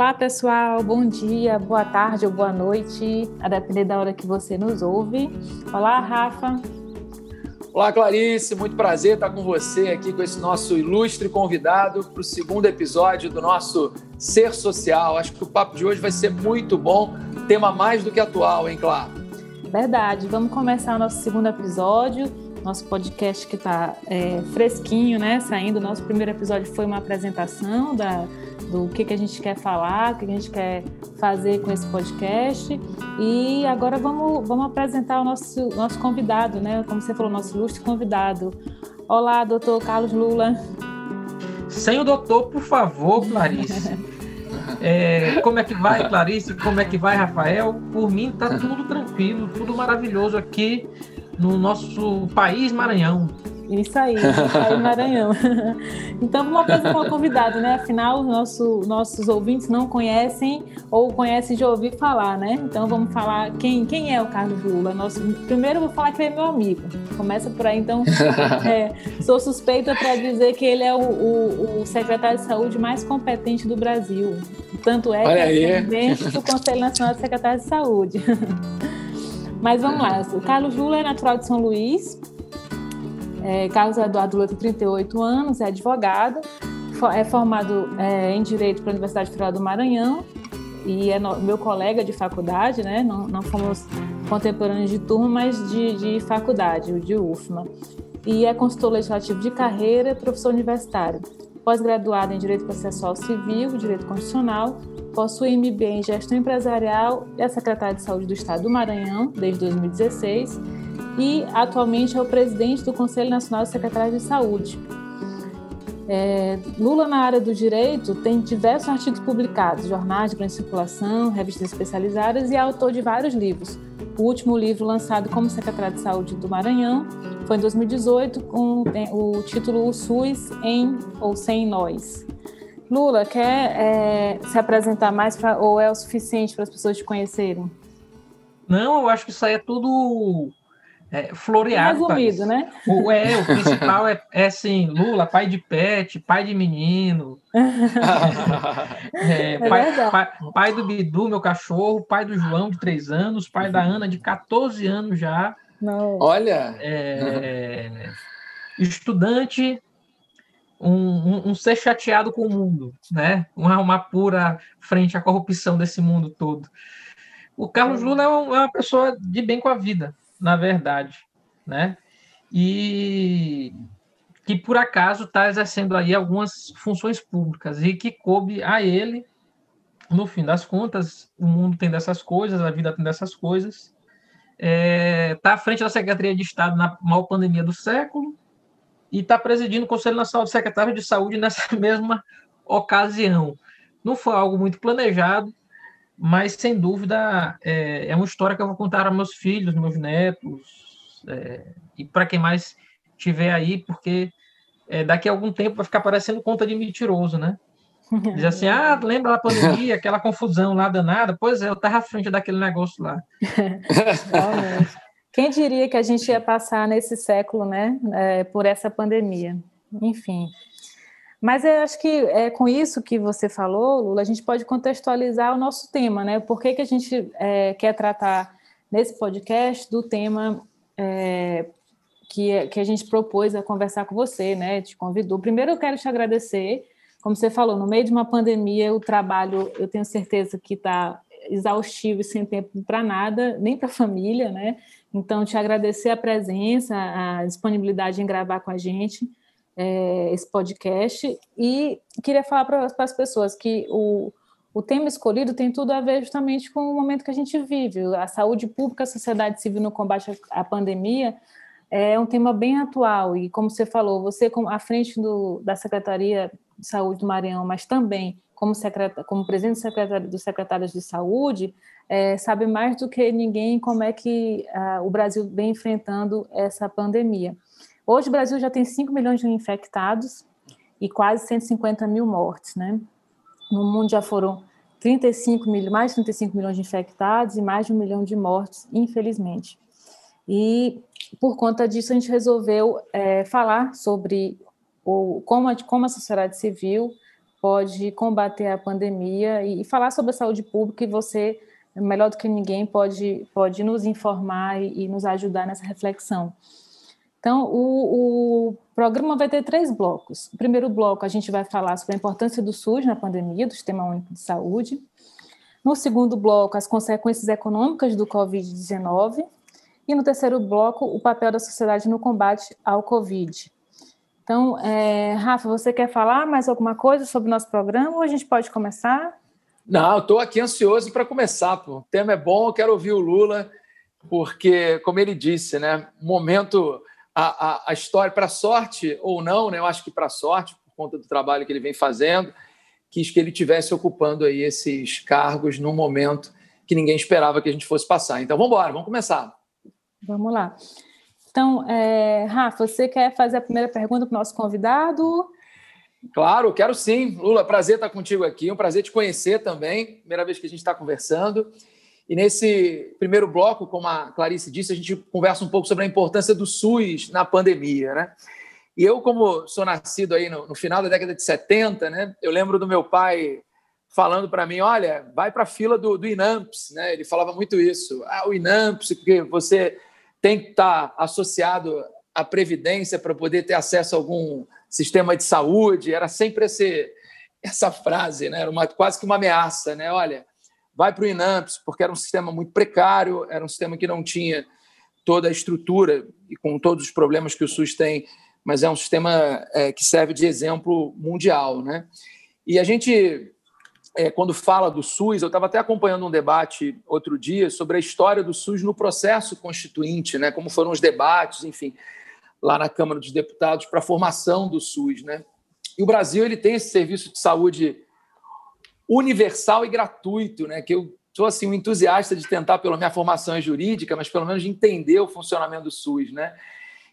Olá, pessoal. Bom dia, boa tarde ou boa noite, a depender da hora que você nos ouve. Olá, Rafa. Olá, Clarice. Muito prazer estar com você aqui com esse nosso ilustre convidado para o segundo episódio do nosso Ser Social. Acho que o papo de hoje vai ser muito bom. Tema mais do que atual, hein, Claro? Verdade. Vamos começar o nosso segundo episódio nosso podcast que está é, fresquinho, né? Saindo. Nosso primeiro episódio foi uma apresentação da, do que, que a gente quer falar, o que a gente quer fazer com esse podcast. E agora vamos, vamos apresentar o nosso, nosso convidado, né? Como você falou, nosso ilustre convidado. Olá, doutor Carlos Lula. Sem o doutor, por favor, Clarice. É, como é que vai, Clarice? Como é que vai, Rafael? Por mim, tá tudo tranquilo, tudo maravilhoso aqui no nosso país Maranhão. Isso aí, país Maranhão. Então vamos apresentar o convidado, né? Afinal, nosso, nossos ouvintes não conhecem ou conhecem de ouvir falar, né? Então vamos falar quem, quem é o Carlos Lula. Nosso, primeiro eu vou falar que ele é meu amigo. Começa por aí, então. É, sou suspeita para dizer que ele é o, o, o, secretário de saúde mais competente do Brasil. Tanto é Olha que é presidente do Conselho Nacional de Secretários de Saúde. Mas vamos lá. O Carlos Lula é natural de São Luís. É, Carlos Eduardo Lula tem 38 anos, é advogado, é formado é, em Direito pela Universidade Federal do Maranhão e é no, meu colega de faculdade, né? Não, não fomos contemporâneos de turma, mas de, de faculdade, de UFMA. E é consultor legislativo de carreira, professor universitário. Pós-graduado em Direito Processual Civil, Direito Constitucional, possui MBA em Gestão Empresarial é secretário de Saúde do Estado do Maranhão desde 2016 e atualmente é o presidente do Conselho Nacional de Secretários de Saúde. É, Lula, na área do direito, tem diversos artigos publicados, jornais de grande circulação, revistas especializadas e é autor de vários livros. O último livro lançado como secretário de Saúde do Maranhão foi em 2018, com o título O SUS em ou Sem Nós. Lula, quer é, se apresentar mais pra, ou é o suficiente para as pessoas te conhecerem? Não, eu acho que isso aí é tudo é, floreado. Resumido, né? O, é, o principal é, é assim, Lula, pai de pet, pai de menino. é, é pai, pai, pai, do Bidu, meu cachorro, pai do João, de três anos, pai da Ana, de 14 anos já. Não. Olha! É, estudante um, um, um, ser chateado com o mundo, né? Uma, uma pura frente à corrupção desse mundo todo. O Carlos Lula é, é uma pessoa de bem com a vida, na verdade, né? E que por acaso está exercendo aí algumas funções públicas e que coube a ele, no fim das contas, o mundo tem dessas coisas, a vida tem dessas coisas. Está é, tá à frente da Secretaria de Estado na maior pandemia do século, e está presidindo o Conselho Nacional de Secretários de Saúde nessa mesma ocasião. Não foi algo muito planejado, mas sem dúvida é, é uma história que eu vou contar aos meus filhos, meus netos, é, e para quem mais tiver aí, porque é, daqui a algum tempo vai ficar parecendo conta de mentiroso, né? Diz assim, ah, lembra da pandemia, aquela confusão lá danada? Pois é, eu estava à frente daquele negócio lá. Quem diria que a gente ia passar nesse século, né, é, por essa pandemia? Enfim. Mas eu acho que é com isso que você falou, Lula, a gente pode contextualizar o nosso tema, né? Por que, que a gente é, quer tratar nesse podcast do tema é, que, que a gente propôs a conversar com você, né? Te convidou. Primeiro, eu quero te agradecer. Como você falou, no meio de uma pandemia, o trabalho, eu tenho certeza que está exaustivo e sem tempo para nada, nem para a família, né? Então, te agradecer a presença, a disponibilidade em gravar com a gente é, esse podcast e queria falar para as pessoas que o, o tema escolhido tem tudo a ver justamente com o momento que a gente vive. A saúde pública, a sociedade civil no combate à pandemia é um tema bem atual e, como você falou, você à frente do, da Secretaria de Saúde do Maranhão, mas também como, secretário, como presidente do secretário, dos secretários de saúde, é, sabe mais do que ninguém como é que uh, o Brasil vem enfrentando essa pandemia. Hoje o Brasil já tem 5 milhões de infectados e quase 150 mil mortes, né? No mundo já foram 35 mil, mais de 35 milhões de infectados e mais de um milhão de mortes, infelizmente. E por conta disso a gente resolveu é, falar sobre o, como, a, como a sociedade civil pode combater a pandemia e, e falar sobre a saúde pública e você, melhor do que ninguém, pode, pode nos informar e, e nos ajudar nessa reflexão. Então, o, o, programa vai ter três blocos. O primeiro bloco, a gente vai falar sobre a importância do SUS na pandemia, do Sistema Único de Saúde. No segundo bloco, as consequências econômicas do Covid-19. E no terceiro bloco, o papel da sociedade no combate ao Covid. Então, é, Rafa, você quer falar mais alguma coisa sobre o nosso programa ou a gente pode começar? Não, estou aqui ansioso para começar. Pô. O tema é bom, eu quero ouvir o Lula, porque, como ele disse, né, momento, a, a, a história, para sorte ou não, né, eu acho que para sorte, por conta do trabalho que ele vem fazendo, quis que ele tivesse ocupando aí esses cargos num momento que ninguém esperava que a gente fosse passar. Então, vamos embora, vamos começar. Vamos lá. Então, é, Rafa, você quer fazer a primeira pergunta para o nosso convidado? Claro, quero sim. Lula, prazer estar contigo aqui, um prazer te conhecer também, primeira vez que a gente está conversando. E nesse primeiro bloco, como a Clarice disse, a gente conversa um pouco sobre a importância do SUS na pandemia, né? E eu, como sou nascido aí no, no final da década de 70, né? Eu lembro do meu pai falando para mim, olha, vai para a fila do, do INAMPS, né? Ele falava muito isso. Ah, o INAMPS, porque você tem que estar associado à previdência para poder ter acesso a algum sistema de saúde. Era sempre esse, essa frase, né? Era uma, quase que uma ameaça, né? Olha, vai para o INAMPS, porque era um sistema muito precário, era um sistema que não tinha toda a estrutura e com todos os problemas que o SUS tem, mas é um sistema é, que serve de exemplo mundial, né? E a gente é, quando fala do SUS, eu estava até acompanhando um debate outro dia sobre a história do SUS no processo constituinte, né? como foram os debates, enfim, lá na Câmara dos Deputados para a formação do SUS. Né? E o Brasil ele tem esse serviço de saúde universal e gratuito, né? que eu sou assim, um entusiasta de tentar, pela minha formação jurídica, mas pelo menos de entender o funcionamento do SUS. Né?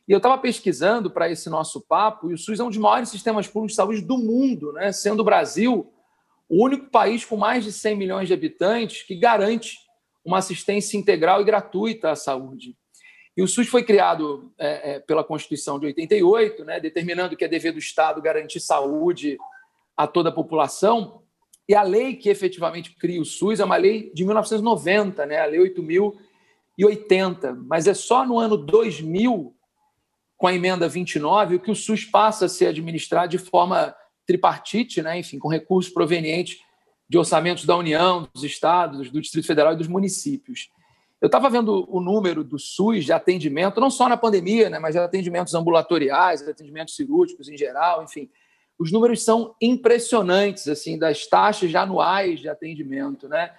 E eu estava pesquisando para esse nosso papo, e o SUS é um dos maiores sistemas públicos de saúde do mundo, né? sendo o Brasil o único país com mais de 100 milhões de habitantes que garante uma assistência integral e gratuita à saúde. E o SUS foi criado é, é, pela Constituição de 88, né, determinando que é dever do Estado garantir saúde a toda a população. E a lei que efetivamente cria o SUS é uma lei de 1990, né, a Lei 8.080. Mas é só no ano 2000, com a emenda 29, que o SUS passa a ser administrado de forma tripartite, né? enfim, com recursos provenientes de orçamentos da União, dos estados, do Distrito Federal e dos municípios. Eu estava vendo o número do SUS de atendimento, não só na pandemia, né, mas de atendimentos ambulatoriais, atendimentos cirúrgicos em geral, enfim. Os números são impressionantes, assim, das taxas anuais de atendimento, né?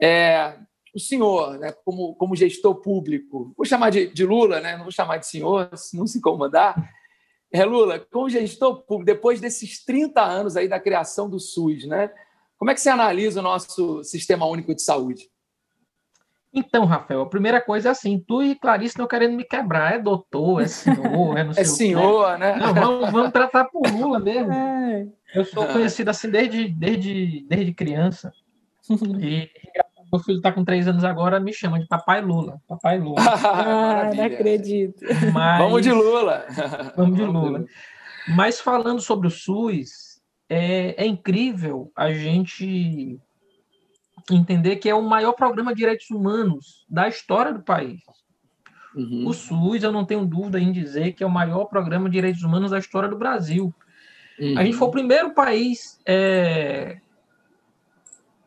É, o senhor, né, como, como gestor público, vou chamar de, de Lula, né, não vou chamar de senhor, se não se incomodar, é, Lula, como gestor público, depois desses 30 anos aí da criação do SUS, né? Como é que você analisa o nosso Sistema Único de Saúde? Então, Rafael, a primeira coisa é assim, tu e Clarice estão querendo me quebrar, é doutor, é senhor, é não sei É senhor, né? Não, vamos, vamos tratar por Lula mesmo. É. Eu sou conhecido assim desde, desde, desde criança. E meu filho está com três anos agora, me chama de Papai Lula. Papai Lula. ah, não acredito. Mas... Vamos de Lula. Vamos de Lula. Mas falando sobre o SUS, é, é incrível a gente entender que é o maior programa de direitos humanos da história do país. Uhum. O SUS, eu não tenho dúvida em dizer que é o maior programa de direitos humanos da história do Brasil. Uhum. A gente foi o primeiro país é,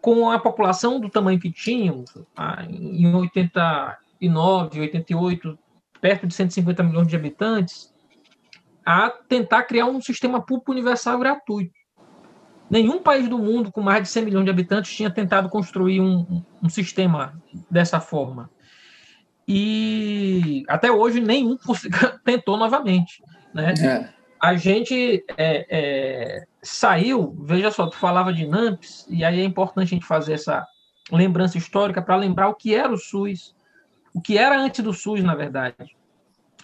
com a população do tamanho que tínhamos, em 89, 88, perto de 150 milhões de habitantes, a tentar criar um sistema público universal gratuito. Nenhum país do mundo com mais de 100 milhões de habitantes tinha tentado construir um, um sistema dessa forma. E até hoje nenhum tentou novamente. Né? É a gente é, é, saiu, veja só, tu falava de NAMPS, e aí é importante a gente fazer essa lembrança histórica para lembrar o que era o SUS, o que era antes do SUS, na verdade.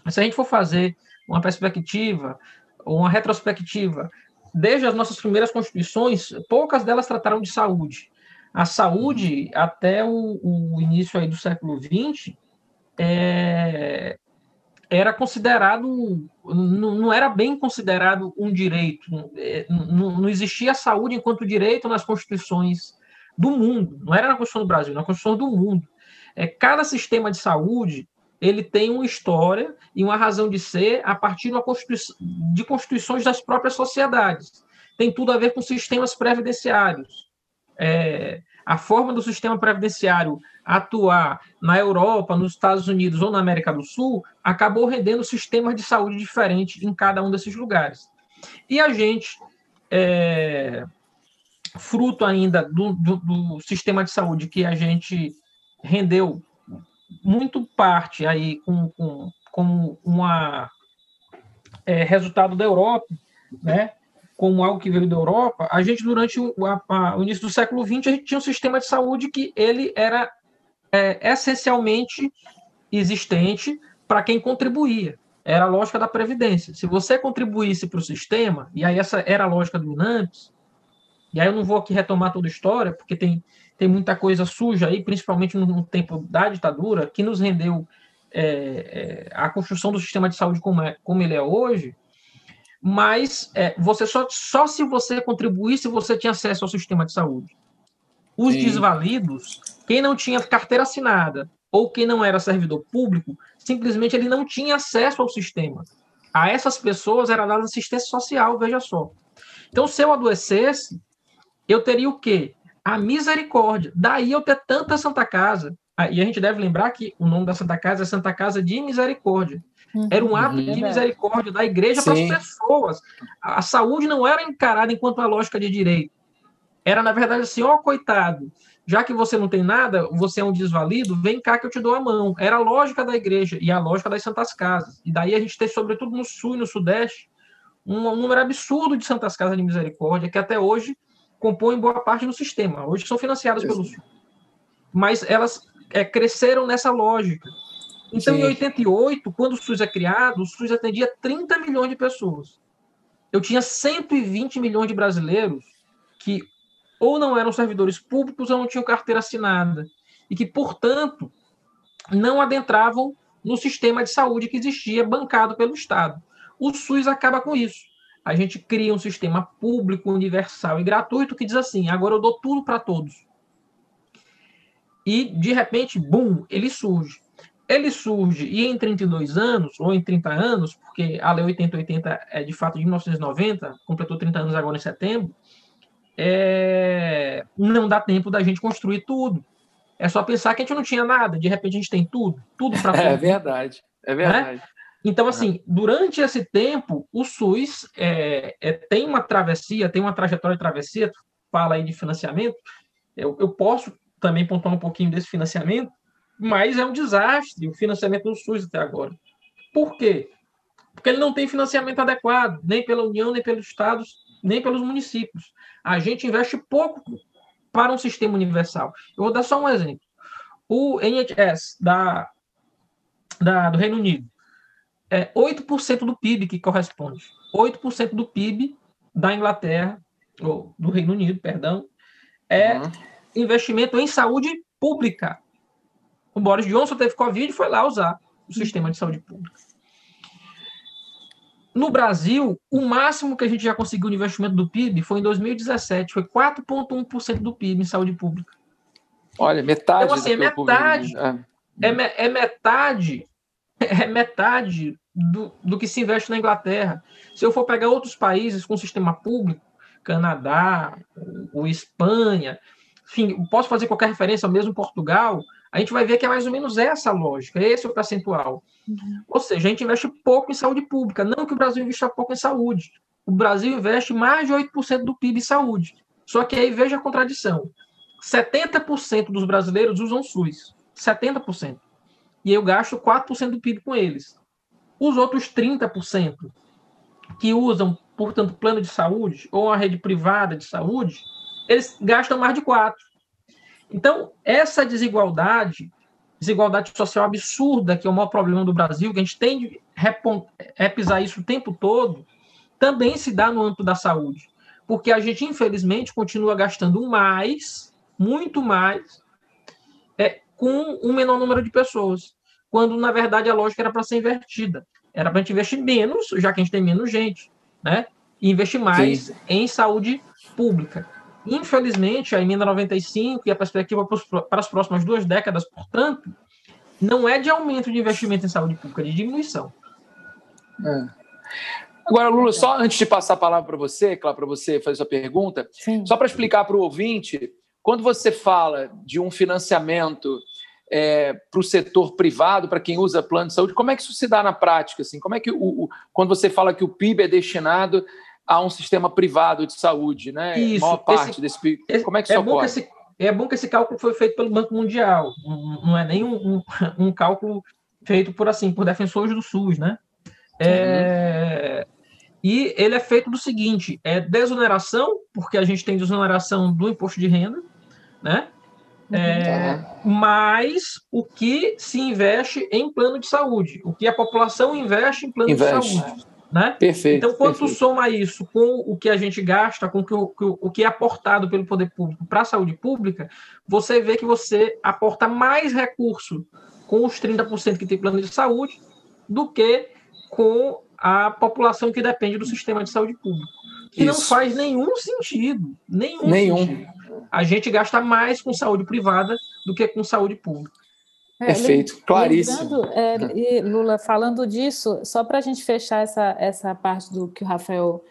Se a gente for fazer uma perspectiva, uma retrospectiva, desde as nossas primeiras constituições, poucas delas trataram de saúde. A saúde, até o, o início aí do século XX, é, era considerado, não era bem considerado um direito, é, não, não existia saúde enquanto direito nas constituições do mundo, não era na Constituição do Brasil, na Constituição do mundo. É, cada sistema de saúde ele tem uma história e uma razão de ser a partir de constituições das próprias sociedades. Tem tudo a ver com sistemas previdenciários. É, a forma do sistema previdenciário atuar na Europa, nos Estados Unidos ou na América do Sul acabou rendendo sistemas de saúde diferentes em cada um desses lugares. E a gente, é, fruto ainda do, do, do sistema de saúde que a gente rendeu muito parte aí com, com, com uma é, resultado da Europa, né? Como algo que veio da Europa, a gente durante o, a, a, o início do século XX a gente tinha um sistema de saúde que ele era é, essencialmente existente para quem contribuía. Era a lógica da previdência. Se você contribuísse para o sistema, e aí essa era a lógica do INAMPS, e aí eu não vou aqui retomar toda a história, porque tem tem muita coisa suja aí, principalmente no, tempo da ditadura, que nos rendeu é, é, a construção do sistema de saúde como, é, como ele é hoje, mas é, você só, só se você contribuísse você tinha acesso ao sistema de saúde. Os Sim. desvalidos, quem não tinha carteira assinada ou quem não era servidor público, simplesmente ele não tinha acesso ao sistema. A essas pessoas era dada assistência social, veja só. Então, se eu adoecesse, eu teria o quê? A misericórdia. Daí eu ter tanta Santa Casa. Ah, e a gente deve lembrar que o nome da Santa Casa é Santa Casa de Misericórdia. Uhum, era um ato uhum, de misericórdia da igreja para as pessoas. A saúde não era encarada enquanto uma lógica de direito. Era, na verdade, assim, ó, oh, coitado, já que você não tem nada, você é um desvalido, vem cá que eu te dou a mão. Era a lógica da igreja e a lógica das santas casas. E daí a gente tem, sobretudo no sul e no sudeste, um, um número absurdo de santas casas de misericórdia, que até hoje compõem boa parte do sistema. Hoje são financiadas pelo SUS. Mas elas é, cresceram nessa lógica. Então, Sim. em 88, quando o SUS é criado, o SUS atendia 30 milhões de pessoas. Eu tinha 120 milhões de brasileiros que ou não eram servidores públicos ou não tinham carteira assinada. E que, portanto, não adentravam no sistema de saúde que existia, bancado pelo Estado. O SUS acaba com isso a gente cria um sistema público, universal e gratuito que diz assim: agora eu dou tudo para todos. E, de repente, bum, ele surge. Ele surge e em 32 anos, ou em 30 anos, porque a Lei 8080 é de fato de 1990, completou 30 anos agora em setembro, é... não dá tempo da gente construir tudo. É só pensar que a gente não tinha nada, de repente a gente tem tudo, tudo para É verdade, é verdade. Né? Então, assim, durante esse tempo, o SUS é, é, tem uma travessia, tem uma trajetória de travessia, fala aí de financiamento, eu, eu posso também pontuar um pouquinho desse financiamento, mas é um desastre o financiamento do SUS até agora. Por quê? Porque ele não tem financiamento adequado, nem pela União, nem pelos estados, nem pelos municípios. A gente investe pouco para um sistema universal. Eu vou dar só um exemplo. O NHS da, da, do Reino Unido, é 8% do PIB que corresponde. 8% do PIB da Inglaterra, ou do Reino Unido, perdão, é uhum. investimento em saúde pública. O Boris Johnson teve Covid e foi lá usar o sistema de saúde pública. No Brasil, o máximo que a gente já conseguiu no investimento do PIB foi em 2017, foi 4,1% do PIB em saúde pública. Olha, metade. Então, assim, é metade, é. É, é metade é metade do, do que se investe na Inglaterra. Se eu for pegar outros países com sistema público, Canadá, o Espanha, enfim, posso fazer qualquer referência, mesmo Portugal, a gente vai ver que é mais ou menos essa a lógica, esse é o percentual. Uhum. Ou seja, a gente investe pouco em saúde pública, não que o Brasil invista pouco em saúde. O Brasil investe mais de 8% do PIB em saúde. Só que aí veja a contradição. 70% dos brasileiros usam SUS. 70% e eu gasto 4% do PIB com eles. Os outros 30% que usam, portanto, plano de saúde ou a rede privada de saúde, eles gastam mais de 4%. Então, essa desigualdade, desigualdade social absurda, que é o maior problema do Brasil, que a gente tem de repisar isso o tempo todo, também se dá no âmbito da saúde. Porque a gente, infelizmente, continua gastando mais, muito mais, é, com um menor número de pessoas. Quando na verdade a lógica era para ser invertida. Era para a gente investir menos, já que a gente tem menos gente, né? E investir mais Sim. em saúde pública. Infelizmente, a emenda 95 e a perspectiva para as próximas duas décadas, portanto, não é de aumento de investimento em saúde pública, é de diminuição. É. Agora, Lula, só antes de passar a palavra para você, claro, para você fazer sua pergunta, Sim. só para explicar para o ouvinte, quando você fala de um financiamento é, para o setor privado, para quem usa plano de saúde, como é que isso se dá na prática? Assim? Como é que o, o, quando você fala que o PIB é destinado a um sistema privado de saúde, né? Isso, a maior parte esse, desse Como é que isso é ocorre? Esse, é bom que esse cálculo foi feito pelo Banco Mundial, não, é nem um, um, um, cálculo feito por assim por defensores do SUS, né? É, e ele é feito do seguinte: é desoneração, porque a gente tem desoneração do imposto de renda, né? É, mais o que se investe em plano de saúde, o que a população investe em plano investe. de saúde. Né? Perfeito. Então, quando perfeito. soma isso com o que a gente gasta, com o que, o que é aportado pelo poder público para a saúde pública, você vê que você aporta mais recurso com os 30% que tem plano de saúde do que com a população que depende do sistema de saúde público. Que isso. não faz nenhum sentido. Nenhum. nenhum. Sentido. A gente gasta mais com saúde privada do que com saúde pública. É, Perfeito, claríssimo. É, Lula, falando disso, só para a gente fechar essa, essa parte do que o Rafael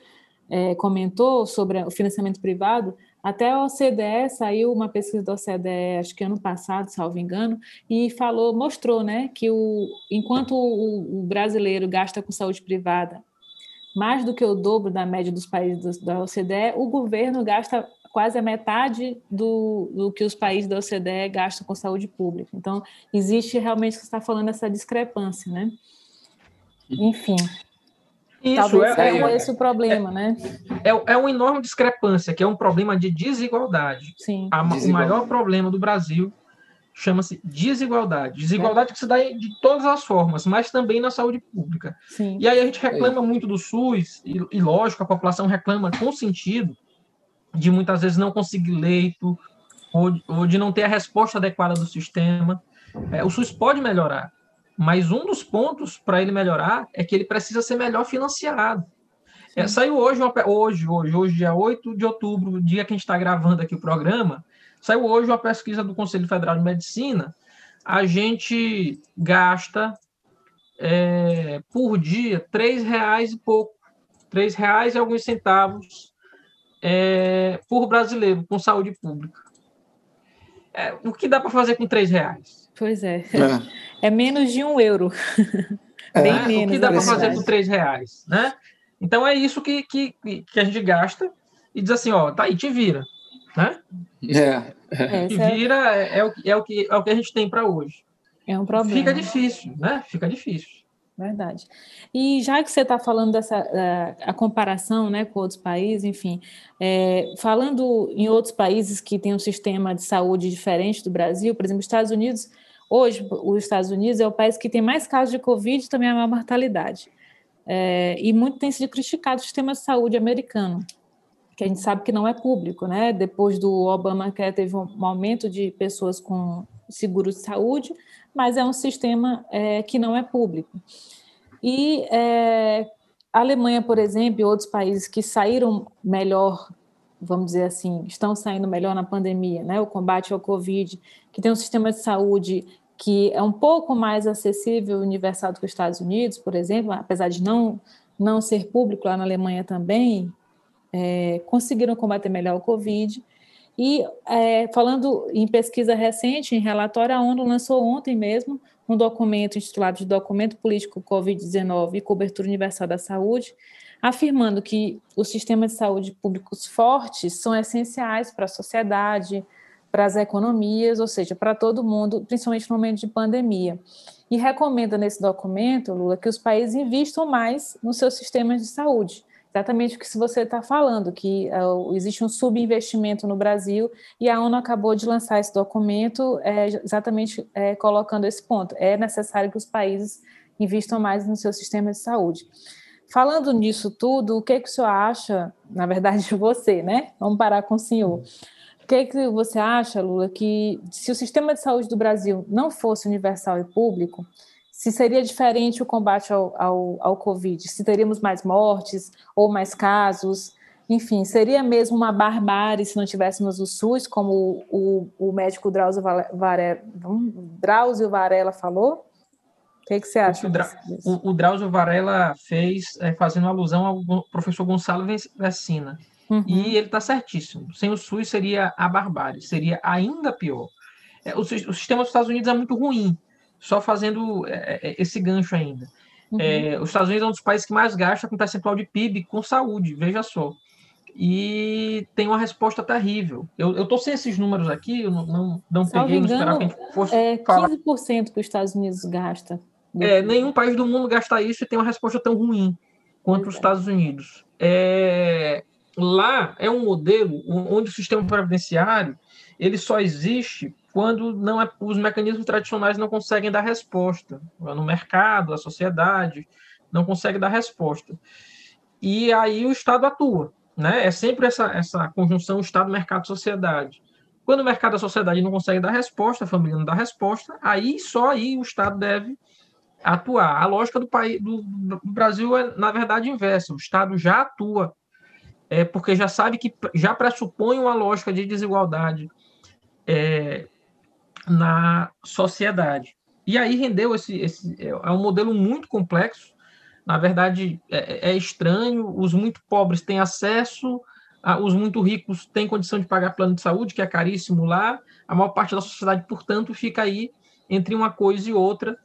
é, comentou sobre o financiamento privado, até a OCDE saiu uma pesquisa da OCDE, acho que ano passado, salvo engano, e falou, mostrou, né, que o, enquanto o, o brasileiro gasta com saúde privada mais do que o dobro da média dos países da OCDE, o governo gasta quase a metade do, do que os países da OCDE gastam com saúde pública. Então, existe realmente, você está falando, essa discrepância, né? Enfim. Isso, Talvez é, é, esse o problema, é, né? É, é uma enorme discrepância, que é um problema de desigualdade. Sim. A, desigualdade. O maior problema do Brasil chama-se desigualdade. Desigualdade é. que se dá de todas as formas, mas também na saúde pública. Sim. E aí a gente reclama é. muito do SUS, e, e lógico, a população reclama com sentido, de muitas vezes não conseguir leito, ou, ou de não ter a resposta adequada do sistema. É, o SUS pode melhorar, mas um dos pontos para ele melhorar é que ele precisa ser melhor financiado. É, saiu hoje, hoje, hoje, hoje, dia 8 de outubro, dia que a gente está gravando aqui o programa, saiu hoje uma pesquisa do Conselho Federal de Medicina. A gente gasta é, por dia três reais e pouco, três reais e alguns centavos é, por brasileiro com saúde pública. É, o que dá para fazer com três reais? Pois é. É, é menos de um euro. É. Bem é, menos. O que dá para fazer com três reais? Né? Então é isso que, que, que a gente gasta e diz assim, ó, tá aí, te vira. Né? É. é te vira é, é, o, é, o que, é o que a gente tem para hoje. É um problema. Fica difícil, né? Fica difícil. Verdade. E já que você está falando dessa a, a, comparação né, com outros países, enfim, é, falando em outros países que têm um sistema de saúde diferente do Brasil, por exemplo, os Estados Unidos, hoje os Estados Unidos é o país que tem mais casos de Covid e também a maior mortalidade. É, e muito tem sido criticado o sistema de saúde americano, que a gente sabe que não é público, né? Depois do Obama, que teve um aumento de pessoas com seguro de saúde, mas é um sistema é, que não é público. E é, a Alemanha, por exemplo, e outros países que saíram melhor, vamos dizer assim, estão saindo melhor na pandemia, né? O combate ao Covid, que tem um sistema de saúde que é um pouco mais acessível e universal do que os Estados Unidos, por exemplo, apesar de não, não ser público lá na Alemanha também, é, conseguiram combater melhor o Covid. E é, falando em pesquisa recente, em relatório, a ONU lançou ontem mesmo um documento intitulado de Documento Político Covid-19 e Cobertura Universal da Saúde, afirmando que os sistemas de saúde públicos fortes são essenciais para a sociedade, para as economias, ou seja, para todo mundo, principalmente no momento de pandemia. E recomenda nesse documento, Lula, que os países investam mais nos seus sistemas de saúde exatamente o que você está falando, que uh, existe um subinvestimento no Brasil e a ONU acabou de lançar esse documento é, exatamente é, colocando esse ponto. É necessário que os países investam mais no seu sistema de saúde. Falando nisso tudo, o que, que o senhor acha, na verdade, você, né? Vamos parar com o senhor. O que, que você acha, Lula, que se o sistema de saúde do Brasil não fosse universal e público, se seria diferente o combate ao, ao, ao Covid, se teríamos mais mortes ou mais casos, enfim, seria mesmo uma barbárie se não tivéssemos o SUS, como o, o, o médico Drauzio Varela, Drauzio Varela falou? O que, que você acha? O, Dra o, o Drauzio Varela fez é, fazendo alusão ao professor Gonçalo Vecina. Uhum. E ele está certíssimo. Sem o SUS seria a barbárie, seria ainda pior. É, o, o sistema dos Estados Unidos é muito ruim só fazendo é, é, esse gancho ainda. Uhum. É, os Estados Unidos é um dos países que mais gasta com percentual de PIB com saúde, veja só. E tem uma resposta terrível. Eu estou sem esses números aqui, eu não, não, não peguei, não esperava que a gente fosse. É 15% falar. que os Estados Unidos gasta. É, nenhum país do mundo gasta isso e tem uma resposta tão ruim quanto os é. Estados Unidos. É, lá é um modelo onde o sistema previdenciário ele só existe quando não é, os mecanismos tradicionais não conseguem dar resposta. No mercado, a sociedade não consegue dar resposta. E aí o Estado atua. Né? É sempre essa, essa conjunção Estado, mercado, sociedade. Quando o mercado a sociedade não conseguem dar resposta, a família não dá resposta, aí só aí o Estado deve atuar. A lógica do país do, do Brasil é, na verdade, inversa. O Estado já atua, é, porque já sabe que já pressupõe uma lógica de desigualdade é, na sociedade. E aí rendeu esse, esse é, é um modelo muito complexo. Na verdade, é, é estranho. Os muito pobres têm acesso, a, os muito ricos têm condição de pagar plano de saúde, que é caríssimo lá. A maior parte da sociedade, portanto, fica aí entre uma coisa e outra.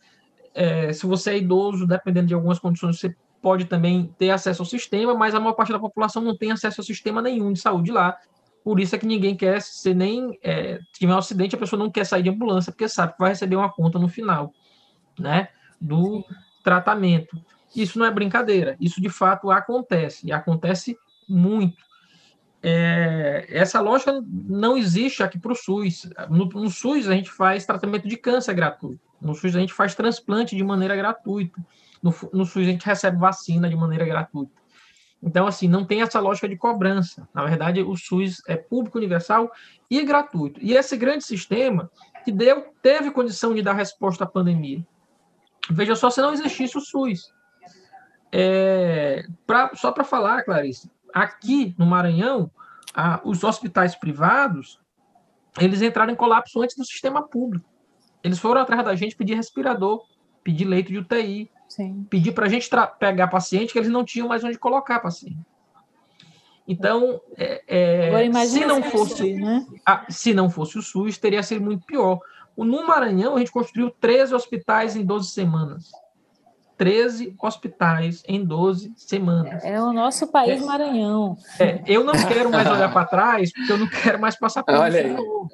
É, se você é idoso, dependendo de algumas condições, você pode também ter acesso ao sistema, mas a maior parte da população não tem acesso ao sistema nenhum de saúde lá. Por isso é que ninguém quer ser nem. É, se tiver um acidente, a pessoa não quer sair de ambulância, porque sabe que vai receber uma conta no final né, do tratamento. Isso não é brincadeira, isso de fato acontece, e acontece muito. É, essa lógica não existe aqui para o SUS. No, no, SUS a gente faz tratamento de câncer gratuito. No SUS a gente faz transplante de maneira gratuita. No, no SUS a gente recebe vacina de maneira gratuita. Então, assim, não tem essa lógica de cobrança. Na verdade, o SUS é público, universal e gratuito. E esse grande sistema que deu, teve condição de dar resposta à pandemia. Veja só, se não existisse o SUS. É, pra, só para falar, Clarice, aqui no Maranhão, a, os hospitais privados, eles entraram em colapso antes do sistema público. Eles foram atrás da gente pedir respirador, pedir leito de UTI, Sim. pedir para a gente pegar paciente que eles não tinham mais onde colocar paciente. Então, é, é, se não fosse, SUS, né? a, se não fosse o SUS, teria sido muito pior. No Maranhão, a gente construiu 13 hospitais em 12 semanas. 13 hospitais em 12 semanas. É o nosso país é, Maranhão. É, eu não quero mais olhar para trás, porque eu não quero mais passar por isso.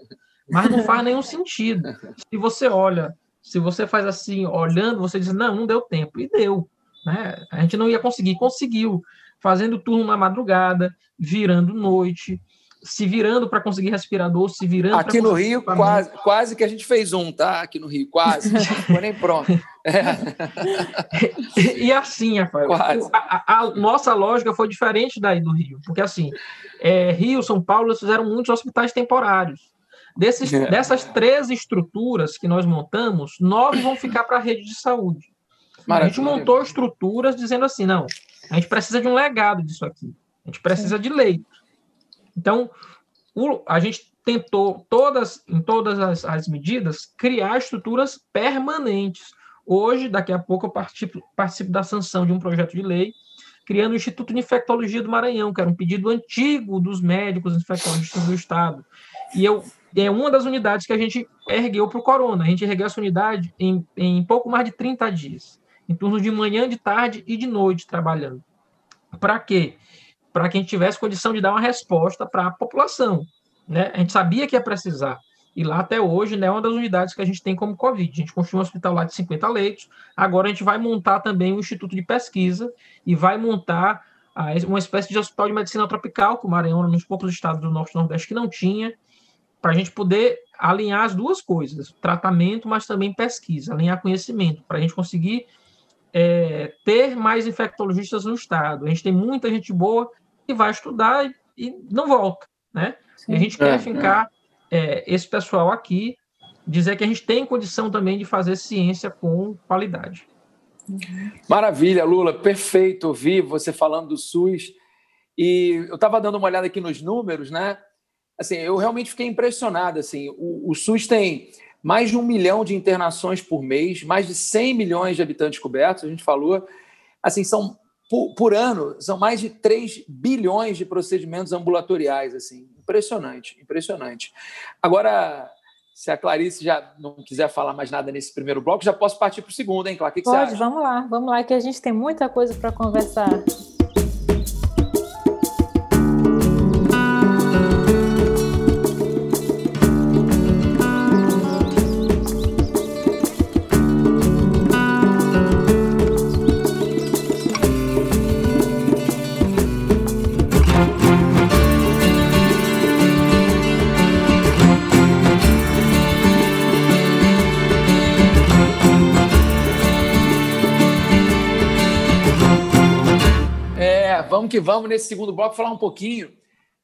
Mas não faz nenhum sentido. Se você olha se você faz assim, olhando, você diz, não, não deu tempo. E deu. Né? A gente não ia conseguir. Conseguiu. Fazendo turno na madrugada, virando noite, se virando para conseguir respirador, se virando. Aqui no Rio, quase, quase que a gente fez um, tá? Aqui no Rio, quase. Não ficou nem pronto. É. e assim, Rafael, a, a, a, nossa lógica foi diferente daí do Rio, porque assim, é, Rio, São Paulo, eles fizeram muitos hospitais temporários. Desses, é. Dessas três estruturas que nós montamos, nove vão ficar para a rede de saúde. Maravilha. A gente montou estruturas dizendo assim: não, a gente precisa de um legado disso aqui. A gente precisa Sim. de leito. Então, o, a gente tentou, todas, em todas as, as, medidas, criar estruturas permanentes. Hoje, daqui a pouco, eu participo, participo da sanção de um projeto de lei criando o Instituto de Infectologia do Maranhão, que era um pedido antigo dos médicos infectologistas do Estado. E eu é uma das unidades que a gente ergueu para o corona. A gente ergueu essa unidade em, em pouco mais de 30 dias, em turno de manhã, de tarde e de noite trabalhando. Para quê? Para que a gente tivesse condição de dar uma resposta para a população. Né? A gente sabia que ia precisar. E lá até hoje né, é uma das unidades que a gente tem como Covid. A gente construiu um hospital lá de 50 leitos. Agora a gente vai montar também um instituto de pesquisa e vai montar ah, uma espécie de hospital de medicina tropical, que o Maranhão era um dos poucos estados do Norte e Nordeste que não tinha para a gente poder alinhar as duas coisas, tratamento, mas também pesquisa, alinhar conhecimento, para a gente conseguir é, ter mais infectologistas no estado. A gente tem muita gente boa que vai estudar e, e não volta, né? E a gente quer é, fincar é. esse pessoal aqui dizer que a gente tem condição também de fazer ciência com qualidade. Maravilha, Lula, perfeito ouvir você falando do SUS. E eu estava dando uma olhada aqui nos números, né? Assim, eu realmente fiquei impressionado. Assim, o, o SUS tem mais de um milhão de internações por mês, mais de 100 milhões de habitantes cobertos, a gente falou. Assim, são por, por, ano, são mais de 3 bilhões de procedimentos ambulatoriais. Assim, impressionante, impressionante. Agora, se a Clarice já não quiser falar mais nada nesse primeiro bloco, já posso partir para o segundo, hein, Clara? Que, que Pode, vamos lá, vamos lá, que a gente tem muita coisa para conversar. Vamos que vamos nesse segundo bloco falar um pouquinho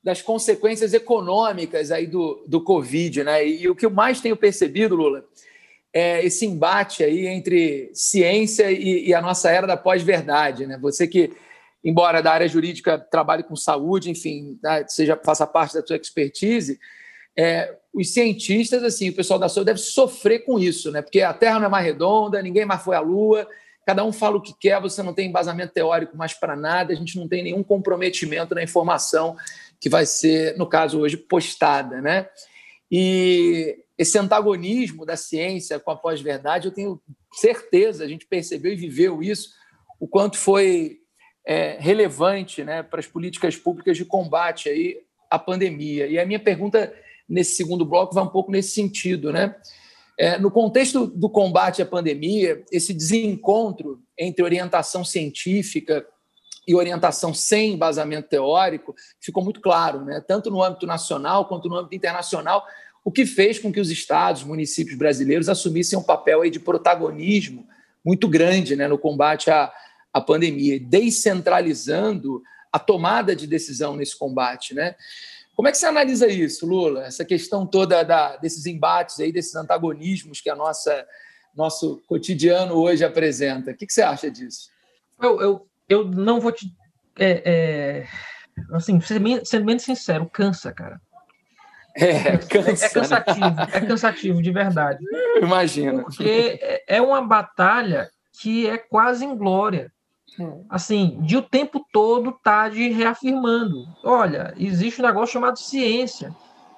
das consequências econômicas aí do, do Covid, né? E, e o que eu mais tenho percebido, Lula, é esse embate aí entre ciência e, e a nossa era da pós-verdade, né? Você que, embora da área jurídica trabalhe com saúde, enfim, né, seja faça parte da sua expertise, é, os cientistas, assim, o pessoal da saúde deve sofrer com isso, né? Porque a Terra não é mais redonda, ninguém mais foi à Lua, cada um fala o que quer, você não tem embasamento teórico mais para nada, a gente não tem nenhum comprometimento na informação que vai ser, no caso hoje, postada. Né? E esse antagonismo da ciência com a pós-verdade, eu tenho certeza, a gente percebeu e viveu isso, o quanto foi é, relevante né, para as políticas públicas de combate aí à pandemia. E a minha pergunta nesse segundo bloco vai um pouco nesse sentido, né? É, no contexto do combate à pandemia, esse desencontro entre orientação científica e orientação sem embasamento teórico ficou muito claro, né? tanto no âmbito nacional quanto no âmbito internacional, o que fez com que os estados, municípios brasileiros assumissem um papel de protagonismo muito grande né, no combate à, à pandemia, descentralizando a tomada de decisão nesse combate. Né? Como é que você analisa isso, Lula? Essa questão toda da, desses embates aí, desses antagonismos que a nossa nosso cotidiano hoje apresenta. O que, que você acha disso? Eu, eu, eu não vou te. É, é, assim, sendo bem sincero, cansa, cara. É, cansa, é, é cansativo, né? é cansativo de verdade. Imagina. Porque é, é uma batalha que é quase inglória. É. Assim, de o tempo todo tá de reafirmando. Olha, existe um negócio chamado ciência.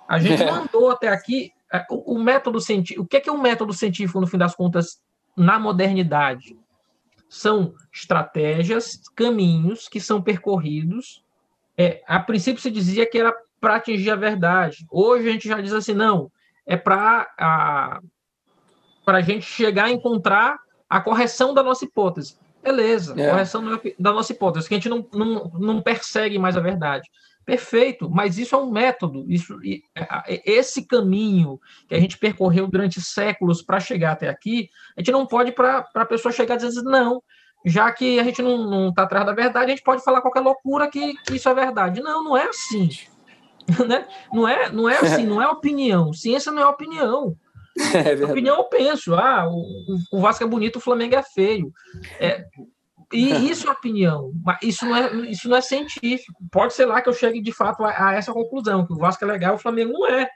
A gente é. mandou até aqui é, o, o método científico. O que é, que é um método científico, no fim das contas, na modernidade? São estratégias, caminhos que são percorridos. É, a princípio se dizia que era para atingir a verdade. Hoje a gente já diz assim, não, é para a, a gente chegar a encontrar a correção da nossa hipótese. Beleza, é. correção da nossa hipótese, que a gente não, não, não persegue mais a verdade. Perfeito, mas isso é um método. Isso, esse caminho que a gente percorreu durante séculos para chegar até aqui, a gente não pode para a pessoa chegar dizendo assim, não, já que a gente não está atrás da verdade, a gente pode falar qualquer loucura que, que isso é verdade. Não, não é assim. né? Não é, não é assim, não é opinião. Ciência não é opinião. É opinião eu penso, ah, o, o Vasco é bonito, o Flamengo é feio. É, e isso é opinião, mas isso não é, isso não é científico. Pode ser lá que eu chegue de fato a, a essa conclusão, que o Vasco é legal, o Flamengo não é.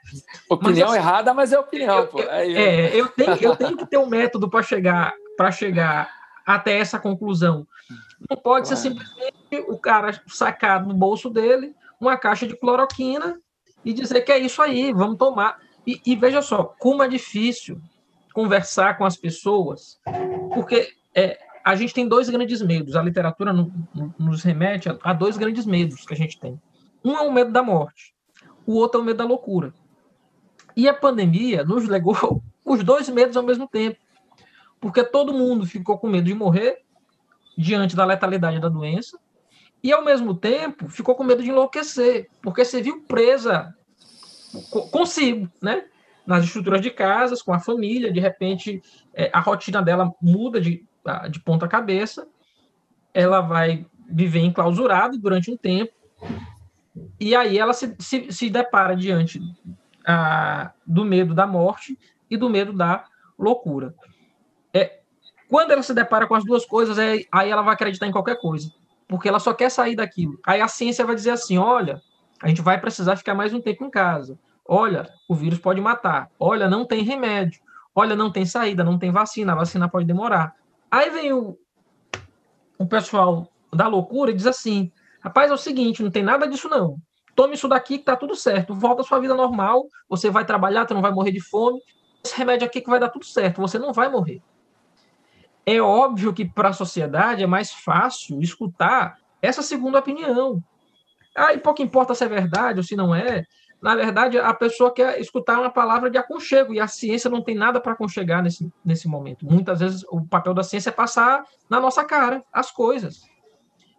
Opinião mas, assim, errada, mas é opinião, eu, pô. É, é, eu, tenho, eu tenho que ter um método para chegar, para chegar até essa conclusão. Não pode ser simplesmente o cara sacar no bolso dele uma caixa de cloroquina e dizer que é isso aí, vamos tomar. E, e, veja só, como é difícil conversar com as pessoas, porque é, a gente tem dois grandes medos. A literatura no, no, nos remete a, a, dois grandes medos que a gente tem. Um é o medo da morte, o outro é o medo da loucura. E a pandemia nos legou os dois medos ao mesmo tempo, porque todo mundo ficou com medo de morrer diante da letalidade da doença, e ao mesmo tempo ficou com medo de enlouquecer, porque você viu presa consigo, né? Nas estruturas de casas, com a família, de repente é, a rotina dela muda de, de ponta cabeça, ela vai viver enclausurada durante um tempo, e aí ela se, se, se depara diante a, do medo da morte e do medo da loucura. É, quando ela se depara com as duas coisas, é, aí ela vai acreditar em qualquer coisa, porque ela só quer sair daquilo. Aí a ciência vai dizer assim: olha, a gente vai precisar ficar mais um tempo em casa. Olha, o vírus pode matar. Olha, não tem remédio. Olha, não tem saída, não tem vacina, a vacina pode demorar. Aí vem o, o pessoal da loucura e diz assim: rapaz, é o seguinte, não tem nada disso não. Tome isso daqui que tá tudo certo. Volta à sua vida normal, você vai trabalhar, você não vai morrer de fome. Esse remédio aqui que vai dar tudo certo, você não vai morrer. É óbvio que para a sociedade é mais fácil escutar essa segunda opinião. Aí pouco importa se é verdade ou se não é. Na verdade, a pessoa quer escutar uma palavra de aconchego, e a ciência não tem nada para aconchegar nesse, nesse momento. Muitas vezes o papel da ciência é passar na nossa cara as coisas.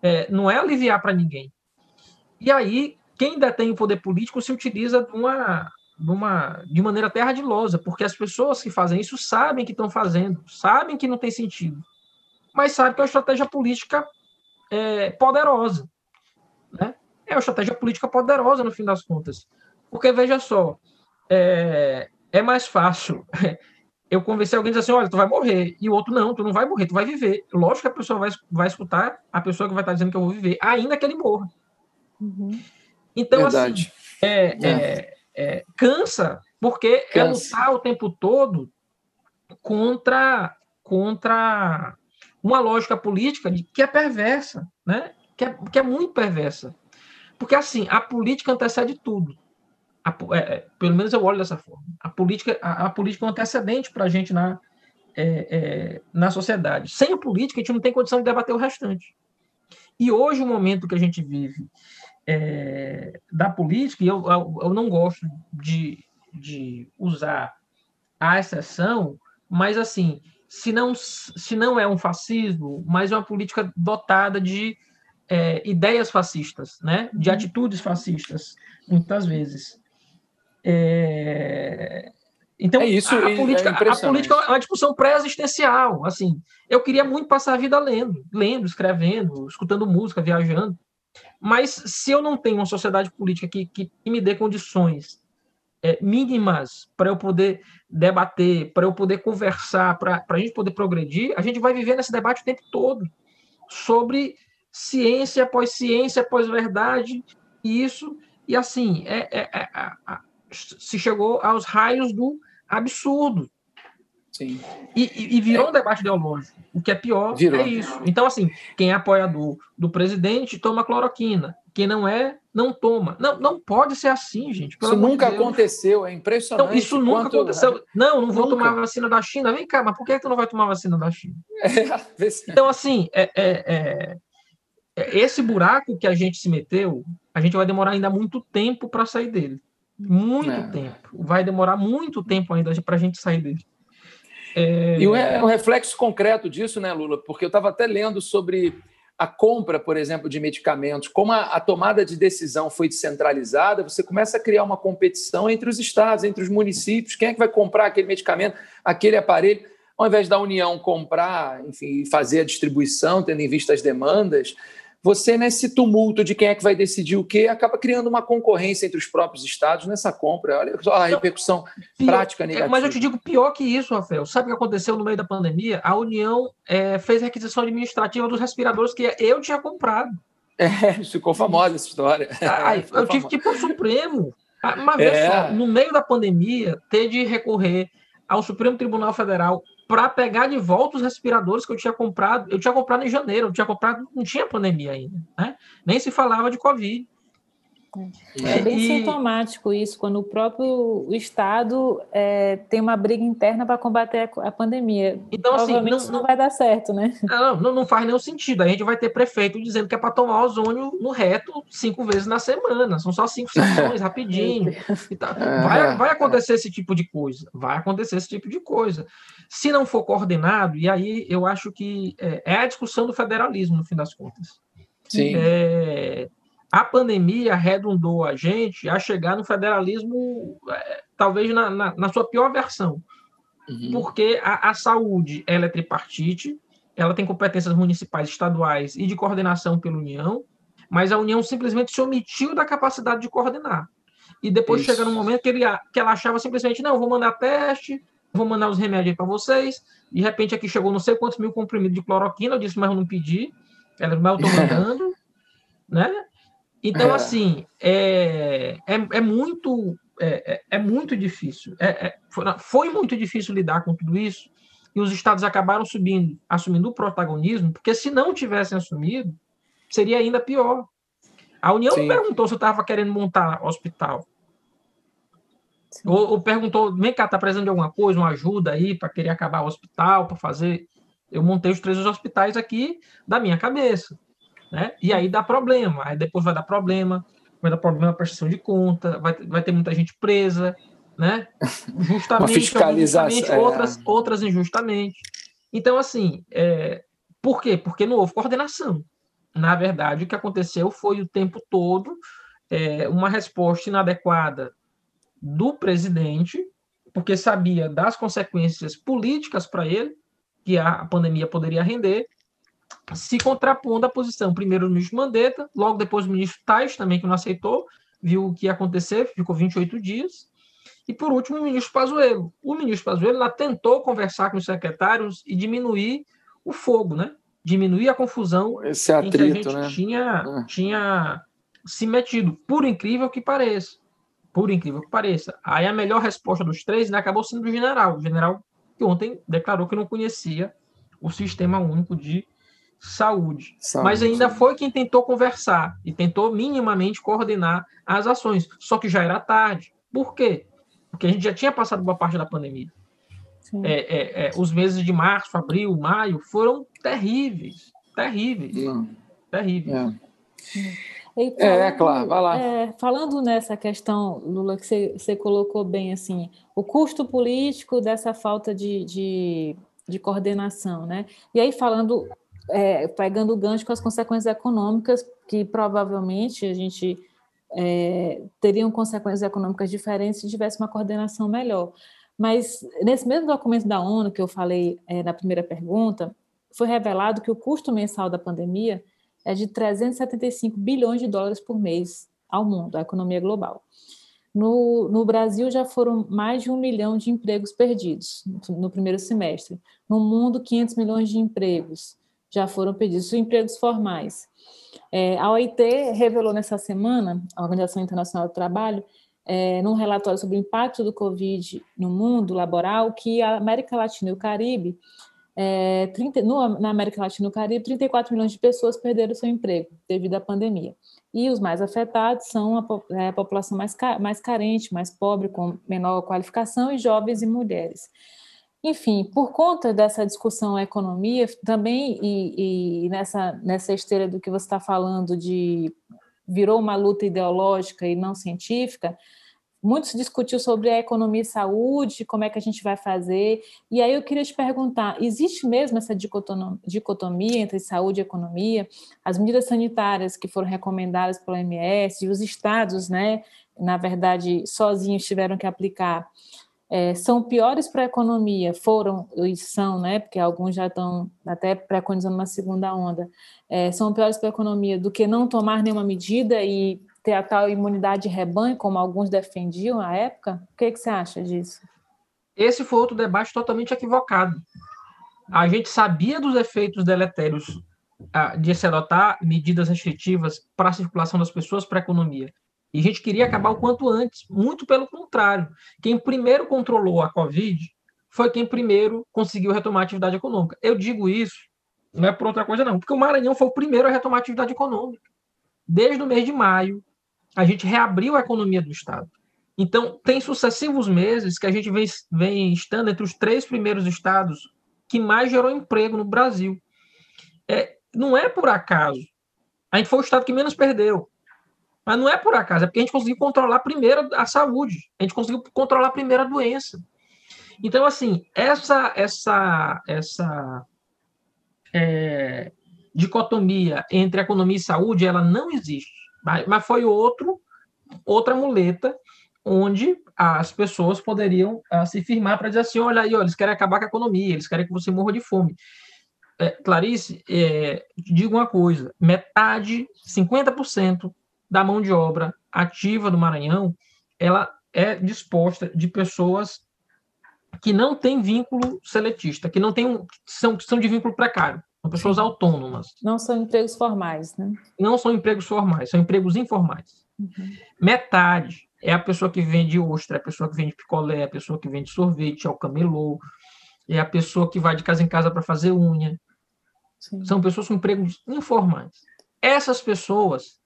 É, não é aliviar para ninguém. E aí, quem detém o poder político se utiliza de uma, de uma de maneira até porque as pessoas que fazem isso sabem que estão fazendo, sabem que não tem sentido, mas sabem que é uma estratégia política é, poderosa. Né? É uma estratégia política poderosa, no fim das contas. Porque, veja só, é, é mais fácil eu convencer alguém e dizer assim, olha, tu vai morrer, e o outro, não, tu não vai morrer, tu vai viver. Lógico que a pessoa vai, vai escutar a pessoa que vai estar dizendo que eu vou viver, ainda que ele morra. Uhum. Então, assim, Verdade. assim, é, é. É, cansa, porque cansa. é lutar o tempo todo contra, contra uma lógica política de, que é perversa, né? que, é, que é muito perversa. Porque, assim, a política antecede tudo. A, é, é, pelo menos eu olho dessa forma. A política, a, a política é um antecedente para a gente na, é, é, na sociedade. Sem a política, a gente não tem condição de debater o restante. E hoje, o momento que a gente vive é, da política, e eu, eu, eu, não gosto de, de usar a exceção, mas assim, se não, se não é um fascismo, mas é uma política dotada de é, ideias fascistas, né? de uhum. atitudes fascistas, muitas vezes. É... Então, é isso, a, política, é a política é uma discussão pré-existencial. Assim, eu queria muito passar a vida lendo, lendo, escrevendo, escutando música, viajando. Mas se eu não tenho uma sociedade política que, que, me dê condições é, mínimas para eu poder debater, para eu poder conversar, para a gente poder progredir, a gente vai viver nesse debate o tempo todo sobre ciência após ciência após verdade, e isso, e assim, é, é, é, é se chegou aos raios do absurdo. Sim. E, e virou é. um debate ideológico. O que é pior virou. é isso. Então, assim, quem é apoiador do presidente toma cloroquina. Quem não é, não toma. Não, não pode ser assim, gente. Isso nunca de aconteceu, é impressionante. Então, isso nunca quanto... aconteceu. Não, não vou nunca. tomar vacina da China. Vem cá, mas por que tu não vai tomar vacina da China? É, então, assim, é, é, é, esse buraco que a gente se meteu, a gente vai demorar ainda muito tempo para sair dele. Muito é. tempo. Vai demorar muito tempo ainda para a gente sair dele. É... E é um reflexo concreto disso, né, Lula? Porque eu estava até lendo sobre a compra, por exemplo, de medicamentos. Como a, a, tomada de decisão foi descentralizada, você começa a criar uma competição entre os estados, entre os municípios. Quem é que vai comprar aquele medicamento, aquele aparelho? Ao invés da União comprar, enfim, fazer a distribuição, tendo em vista as demandas, você, nesse tumulto de quem é que vai decidir o quê, acaba criando uma concorrência entre os próprios estados nessa compra. Olha só a repercussão pior, prática negativa. Mas eu te digo pior que isso, Rafael. Sabe o que aconteceu no meio da pandemia? A União é, fez requisição administrativa dos respiradores que eu tinha comprado. É, ficou famosa essa história. Ah, eu famosa. tive que ir para o Supremo. Ah, mas é. só, no meio da pandemia, ter de recorrer ao Supremo Tribunal Federal para pegar de volta os respiradores que eu tinha comprado. Eu tinha comprado em janeiro, eu tinha comprado, não tinha pandemia ainda, né? Nem se falava de Covid. É, é bem e... sintomático isso, quando o próprio Estado é, tem uma briga interna para combater a, a, pandemia. Então, assim, não, não, vai dar certo, né? Não, não, não faz nenhum sentido. A gente vai ter prefeito dizendo que é para tomar ozônio no reto cinco vezes na semana. São só cinco sessões, rapidinho. Tá. Vai, vai acontecer esse tipo de coisa. Vai acontecer esse tipo de coisa. Se não for coordenado, e aí eu acho que é, é a discussão do federalismo, no fim das contas. Sim. É, a pandemia redundou a gente a chegar no federalismo, é, talvez na, na, na, sua pior versão. Uhum. Porque a, a, saúde ela é tripartite, ela tem competências municipais, estaduais e de coordenação pela União, mas a União simplesmente se omitiu da capacidade de coordenar. E depois Isso. chega num momento que, ele, que ela achava simplesmente, não, vou mandar teste, vou mandar os remédios para vocês. De repente aqui chegou não sei quantos mil comprimidos de cloroquina, eu disse, mas eu não pedi. Ela, mas eu estou mandando, né? Então, é. assim, é, é, é muito é, é, é, muito difícil. É, é foi muito difícil lidar com tudo isso e os estados acabaram subindo, assumindo o protagonismo, porque se não tivessem assumido, seria ainda pior. A União Sim. perguntou se eu estava querendo montar hospital. Ou, ou, perguntou, vem cá, tá precisando de alguma coisa, uma ajuda aí para querer acabar o hospital, para fazer. Eu montei os três hospitais aqui da minha cabeça. Né? E aí dá problema. Aí depois vai dar problema, vai dar problema na prestação de conta, vai, vai ter muita gente presa, né? Justamente, fiscalização, é. outras, outras injustamente. Então, assim, é, por quê? Porque não houve coordenação. Na verdade, o que aconteceu foi o tempo todo é, uma resposta inadequada do presidente, porque sabia das consequências políticas para ele, que a pandemia poderia render, se contrapondo à posição, primeiro do ministro Mandetta, logo depois do ministro Tais, também, que não aceitou, viu o que ia acontecer, ficou 28 dias, e por último o ministro Pazuello. O ministro Pazuello lá tentou conversar com os secretários e diminuir o fogo, né? diminuir a confusão Esse atrito, em que a gente né? tinha, é. tinha se metido, por incrível que pareça. Por incrível que pareça. Aí a melhor resposta dos três né, acabou sendo do general. O general que ontem declarou que não conhecia o sistema único de saúde. saúde. Mas ainda foi quem tentou conversar e tentou minimamente coordenar as ações. Só que já era tarde. Por quê? Porque a gente já tinha passado boa parte da pandemia. É, é, é, os meses de março, abril, maio foram terríveis. Terríveis. Não. Terríveis. É. Falando, é, claro, vai lá. É, falando nessa questão, Lula, que você, você, colocou bem assim, o custo político dessa falta de, de, de coordenação, né? E aí falando, é, pegando o gancho com as consequências econômicas, que provavelmente a gente é, teriam consequências econômicas diferentes se tivesse uma coordenação melhor. Mas nesse mesmo documento da ONU que eu falei é, na primeira pergunta, foi revelado que o custo mensal da pandemia é de 375 bilhões de dólares por mês ao mundo, à economia global. No, no, Brasil já foram mais de um milhão de empregos perdidos no primeiro semestre. No mundo, 500 milhões de empregos já foram perdidos, empregos formais. É, a OIT revelou nessa semana, a Organização Internacional do Trabalho, é, num relatório sobre o impacto do Covid no mundo laboral, que a América Latina e o Caribe, é, 30, no, na América Latina e o Caribe, 34 milhões de pessoas perderam seu emprego devido à pandemia. E os mais afetados são a, é, a população mais, mais carente, mais pobre, com menor qualificação, e jovens e mulheres. Enfim, por conta dessa discussão economia, também, e, e nessa, nessa esteira do que você está falando de virou uma luta ideológica e não científica, muito se discutiu sobre a economia e saúde, como é que a gente vai fazer. E aí eu queria te perguntar: existe mesmo essa dicotomia entre saúde e economia? As medidas sanitárias que foram recomendadas pela OMS e os estados, né, na verdade, sozinhos tiveram que aplicar é, são piores para a economia, foram e são, né, porque alguns já estão até preconizando uma segunda onda, é, são piores para a economia do que não tomar nenhuma medida e ter a tal imunidade de rebanho, como alguns defendiam à época? O que, que você acha disso? Esse foi outro debate totalmente equivocado. A gente sabia dos efeitos deletérios ah, de se adotar medidas restritivas para a circulação das pessoas para a economia. E a gente queria acabar o quanto antes. Muito pelo contrário. Quem primeiro controlou a Covid foi quem primeiro conseguiu retomar a atividade econômica. Eu digo isso, não é por outra coisa, não, porque o Maranhão foi o primeiro a retomar a atividade econômica. Desde o mês de maio, a gente reabriu a economia do Estado. Então, tem sucessivos meses que a gente vem, vem estando entre os três primeiros estados que mais gerou emprego no Brasil. É, não é por acaso. A gente foi o estado que menos perdeu. Mas não é por acaso, é porque a gente conseguiu controlar primeiro a saúde, a gente conseguiu controlar primeiro a doença. Então, assim, essa essa essa é, dicotomia entre economia e saúde, ela não existe. Mas, mas foi outro outra muleta onde as pessoas poderiam uh, se firmar para dizer assim, olha aí, eles querem acabar com a economia, eles querem que você morra de fome. É, Clarice, é, digo uma coisa, metade, 50% da mão de obra ativa do Maranhão, ela é disposta de pessoas que não têm vínculo seletista, que não tem são, são de vínculo precário. São pessoas Sim. autônomas. Não são empregos formais, né? Não são empregos formais, são empregos informais. Uhum. Metade é a pessoa que vende ostra, é a pessoa que vende picolé, é a pessoa que vende sorvete, é o camelô, é a pessoa que vai de casa em casa para fazer unha. Sim. São pessoas com empregos informais. Essas pessoas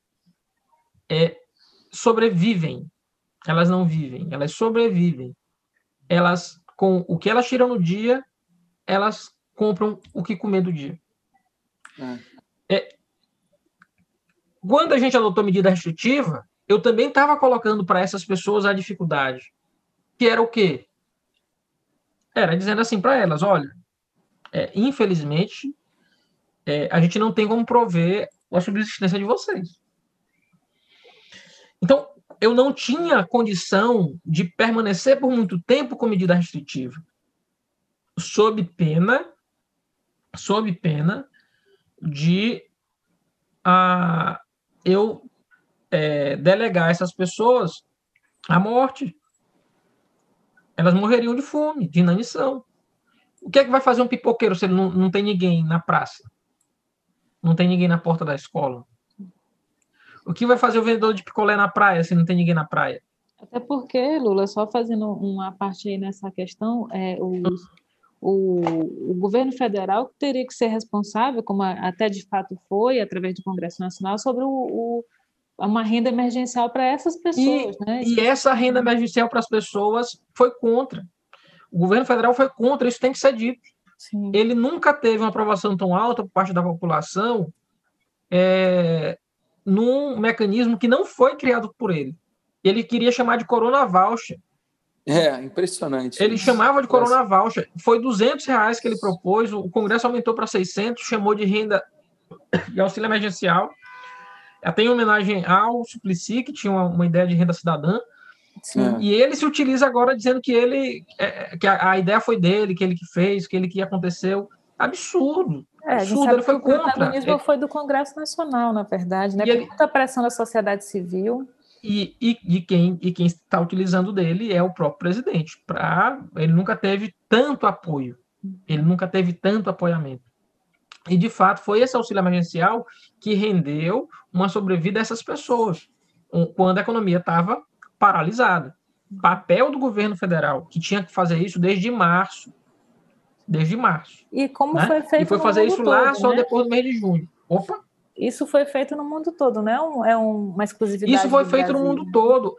é, sobrevivem, elas não vivem, elas sobrevivem. Elas, com o que elas tiram no dia, elas compram o que comer do dia. É. é quando a gente adotou medida restritiva, eu também estava colocando para essas pessoas a dificuldade, que era o quê? Era dizendo assim para elas, olha, é, infelizmente, é, a gente não tem como prover a subsistência de vocês. Então, eu não tinha condição de permanecer por muito tempo com medida restritiva, sob pena, sob pena de a, eu é, delegar essas pessoas à morte. Elas morreriam de fome, de inanição. O que é que vai fazer um pipoqueiro se ele não, não tem ninguém na praça? Não tem ninguém na porta da escola? O que vai fazer o vendedor de picolé na praia se não tem ninguém na praia? Até porque, Lula, só fazendo uma parte aí nessa questão, é, os, o, o, governo federal teria que ser responsável, como até de fato foi, através do Congresso Nacional, sobre o, o uma renda emergencial para essas pessoas. E, né? e essa renda emergencial para as pessoas foi contra. O governo federal foi contra, isso tem que ser dito. Sim. Ele nunca teve uma aprovação tão alta por parte da população é, num mecanismo que não foi criado por ele. Ele queria chamar de Corona Voucher. É, impressionante. Ele isso. chamava de Corona Voucher. Foi 200 reais que ele propôs, o Congresso aumentou para 600, chamou de renda de auxílio emergencial. Até em homenagem ao Suplicy, que tinha uma, uma ideia de renda cidadã. Sim. E ele se utiliza agora dizendo que ele é, que a, a, ideia foi dele, que ele que fez, que ele que aconteceu. Absurdo. É, absurdo, ele foi contra. O protagonismo é. foi do Congresso Nacional, na verdade, né? E ele... muita pressão da sociedade civil. E, e, e quem e quem está utilizando dele é o próprio presidente. Pra, ele nunca teve tanto apoio. Ele nunca teve tanto apoiamento. E, de fato, foi esse auxílio emergencial que rendeu uma sobrevida dessas pessoas, quando a economia estava paralisada. Papel do governo federal, que tinha que fazer isso desde março. Desde março. E como né? foi feito? E foi fazer isso todo, lá né? só depois do mês de junho. Opa! Isso foi feito no mundo todo, não é, um, é uma exclusividade. Isso foi feito Brasil. no mundo todo.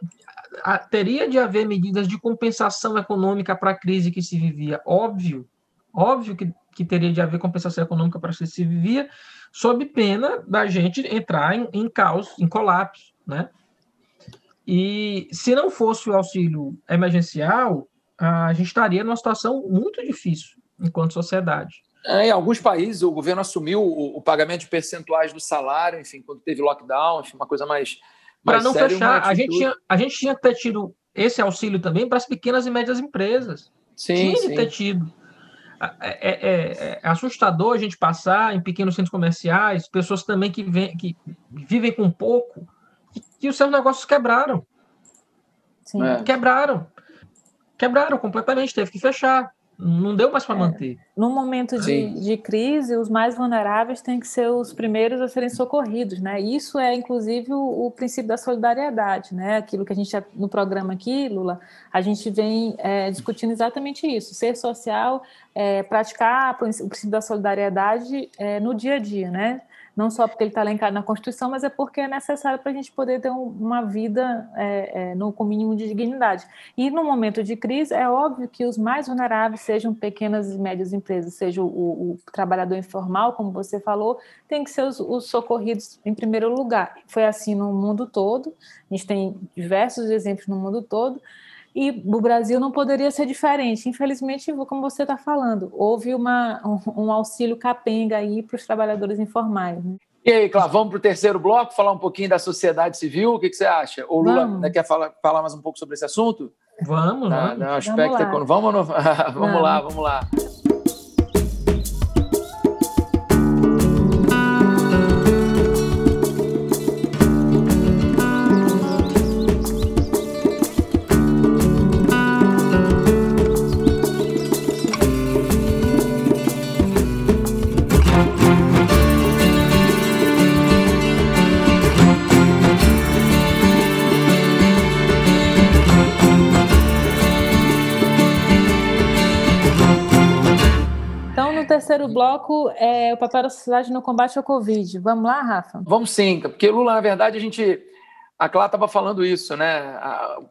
teria de haver medidas de compensação econômica para a crise que se vivia. Óbvio, óbvio que que teria de haver compensação econômica para que se vivia, sob pena da gente entrar em, em caos, em colapso, né? E se não fosse o auxílio emergencial, a gente estaria numa situação muito difícil enquanto sociedade. É, em alguns países, o governo assumiu o, o, pagamento de percentuais do salário, enfim, quando teve lockdown, enfim, uma coisa mais. Para não séria, fechar, a gente, tinha, a gente tinha que ter tido esse auxílio também para as pequenas e médias empresas. Sim, tinha sim. que ter tido. É, é, é, é, assustador a gente passar em pequenos centros comerciais, pessoas também que, vem, que vivem com pouco, que, que os seus negócios quebraram. É. Quebraram. Quebraram completamente, teve que fechar não deu mais para é, manter. No momento de, de, crise, os mais vulneráveis têm que ser os primeiros a serem socorridos, né? Isso é, inclusive, o, o princípio da solidariedade, né? Aquilo que a gente, no programa aqui, Lula, a gente vem é, discutindo exatamente isso. Ser social, é, praticar o princípio da solidariedade é, no dia a dia, né? Não só porque ele está elencado na Constituição, mas é porque é necessário para a gente poder ter um, uma vida é, é, no, com mínimo de dignidade. E no momento de crise, é óbvio que os mais vulneráveis, sejam pequenas e médias empresas, seja o, o trabalhador informal, como você falou, tem que ser os, os, socorridos em primeiro lugar. Foi assim no mundo todo, a gente tem diversos exemplos no mundo todo, e o Brasil não poderia ser diferente. Infelizmente, como você está falando, houve uma, um, um, auxílio capenga aí para os trabalhadores informais. Né? E aí, Cláudio, vamos para o terceiro bloco, falar um pouquinho da sociedade civil. O que, que você acha? O Lula né, quer falar, falar mais um pouco sobre esse assunto? Vamos, na, vamos. Aspecto vamos lá. Vamos, no... vamos, vamos lá, vamos lá. Terceiro bloco é o papel da sociedade no combate ao Covid. Vamos lá, Rafa? Vamos sim, porque Lula, na verdade, a gente. A Clá estava falando isso, né?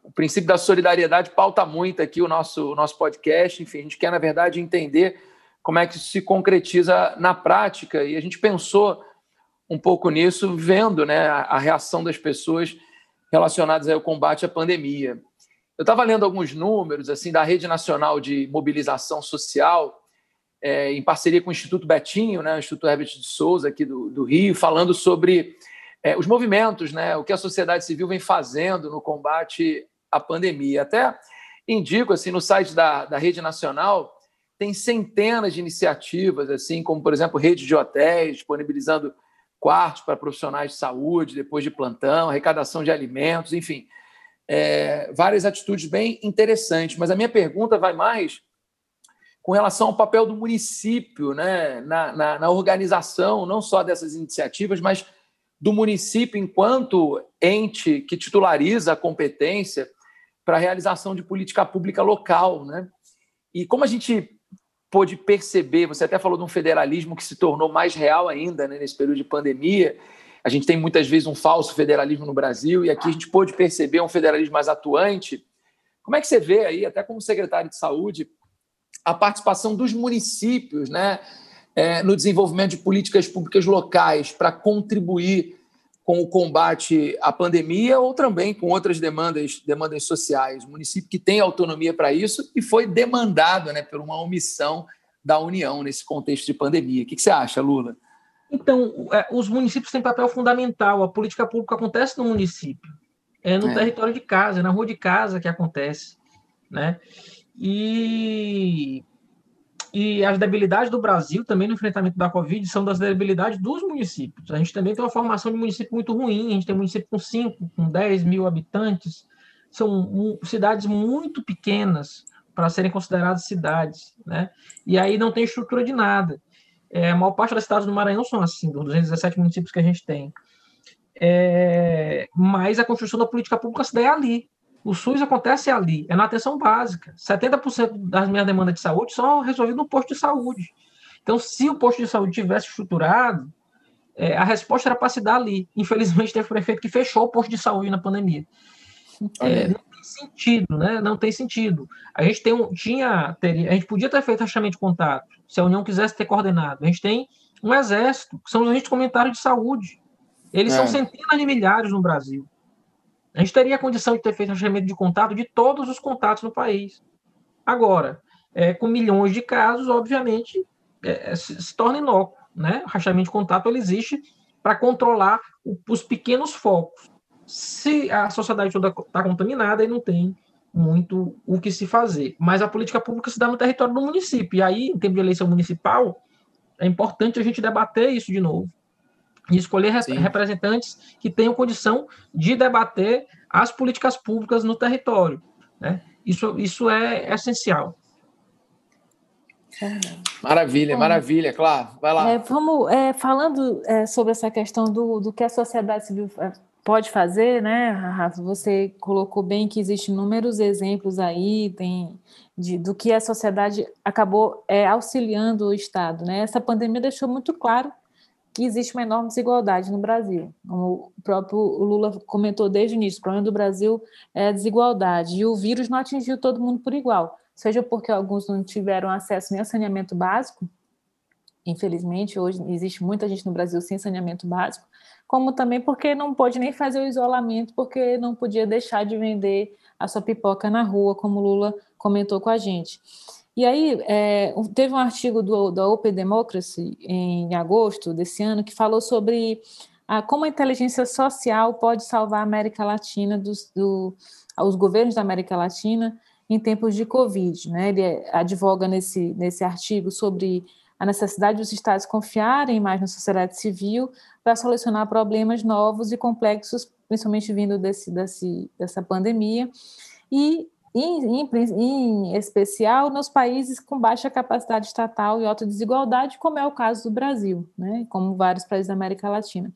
o princípio da solidariedade pauta muito aqui o nosso, o nosso podcast. Enfim, a gente quer, na verdade, entender como é que isso se concretiza na prática. E a gente pensou um pouco nisso, vendo né, a, a reação das pessoas relacionadas ao combate à pandemia. Eu estava lendo alguns números assim da Rede Nacional de Mobilização Social, é, em parceria com o Instituto Betinho, né, o Instituto Herbert de Souza, aqui do, do Rio, falando sobre é, os movimentos, né, o que a sociedade civil vem fazendo no combate à pandemia. Até indico, assim, no site da, da Rede Nacional, tem centenas de iniciativas, assim como, por exemplo, rede de hotéis, disponibilizando quartos para profissionais de saúde depois de plantão, arrecadação de alimentos, enfim é, várias atitudes bem interessantes. Mas a minha pergunta vai mais com relação ao papel do município né, na, na, na organização, não só dessas iniciativas, mas do município enquanto ente que titulariza a competência para a realização de política pública local. Né? E como a gente pôde perceber, você até falou de um federalismo que se tornou mais real ainda né, nesse período de pandemia, a gente tem muitas vezes um falso federalismo no Brasil e aqui a gente pôde perceber um federalismo mais atuante. Como é que você vê aí, até como secretário de saúde, a participação dos municípios né, é, no desenvolvimento de políticas públicas locais para contribuir com o combate à pandemia ou também com outras demandas, demandas sociais. O município que tem autonomia para isso e foi demandado né, por uma omissão da União nesse contexto de pandemia. O que você acha, Lula? Então, é, os municípios têm papel fundamental. A política pública acontece no município, é no é. território de casa, é na rua de casa que acontece, né? E, e as debilidades do Brasil também no enfrentamento da Covid são das debilidades dos municípios. A gente também tem uma formação de município muito ruim. A gente tem município com 5, com 10 mil habitantes. São cidades muito pequenas para serem consideradas cidades, né? E aí não tem estrutura de nada. É, a maior parte das cidades do Maranhão são assim, dos 217 municípios que a gente tem. É, mas a construção da política pública se dá ali. O SUS acontece ali, é na atenção básica. 70% das minhas demandas de saúde são resolvidas no posto de saúde. Então, se o posto de saúde tivesse estruturado, é, a resposta era para se dar ali. Infelizmente, teve o prefeito que fechou o posto de saúde na pandemia. É, não tem sentido, né? Não tem sentido. A gente tem um, tinha, teria, a gente podia ter feito rachamento de contato, se a União quisesse ter coordenado. A gente tem um exército, que são os agentes comunitários de saúde. Eles é. são centenas de milhares no Brasil. A gente teria a condição de ter feito rachamento de contato de todos os contatos no país. Agora, é, com milhões de casos, obviamente, é, se, se, torna inócuo. Né? O rachamento de contato ele existe para controlar o, os pequenos focos se a sociedade toda está contaminada, aí não tem muito o que se fazer. Mas a política pública se dá no território do município. E aí, em tempo de eleição municipal, é importante a gente debater isso de novo. E escolher Sim. representantes que tenham condição de debater as políticas públicas no território. Né? Isso, isso é essencial. Maravilha, Bom, maravilha, claro. Vai lá. É, vamos é, falando é, sobre essa questão do, do que a sociedade civil é, pode fazer, né, Rafa? Você colocou bem que existem inúmeros exemplos aí tem, de, do que a sociedade acabou é, auxiliando o Estado. Né? Essa pandemia deixou muito claro que existe uma enorme desigualdade no Brasil. Como o próprio Lula comentou desde o início, o problema do Brasil é a desigualdade. E o vírus não atingiu todo mundo por igual, seja porque alguns não tiveram acesso nem a saneamento básico, infelizmente, hoje existe muita gente no Brasil sem saneamento básico, como também porque não pôde nem fazer o isolamento, porque não podia deixar de vender a sua pipoca na rua, como Lula comentou com a gente. E aí, é, teve um artigo do, da Open Democracy, em agosto desse ano, que falou sobre a, como a inteligência social pode salvar a América Latina, dos, do, os governos da América Latina, em tempos de Covid. Né? Ele advoga nesse, nesse artigo sobre a necessidade dos estados confiarem mais na sociedade civil para solucionar problemas novos e complexos, principalmente vindo desse, desse, dessa pandemia, e, em, em, em especial, nos países com baixa capacidade estatal e alta desigualdade, como é o caso do Brasil, né, como vários países da América Latina.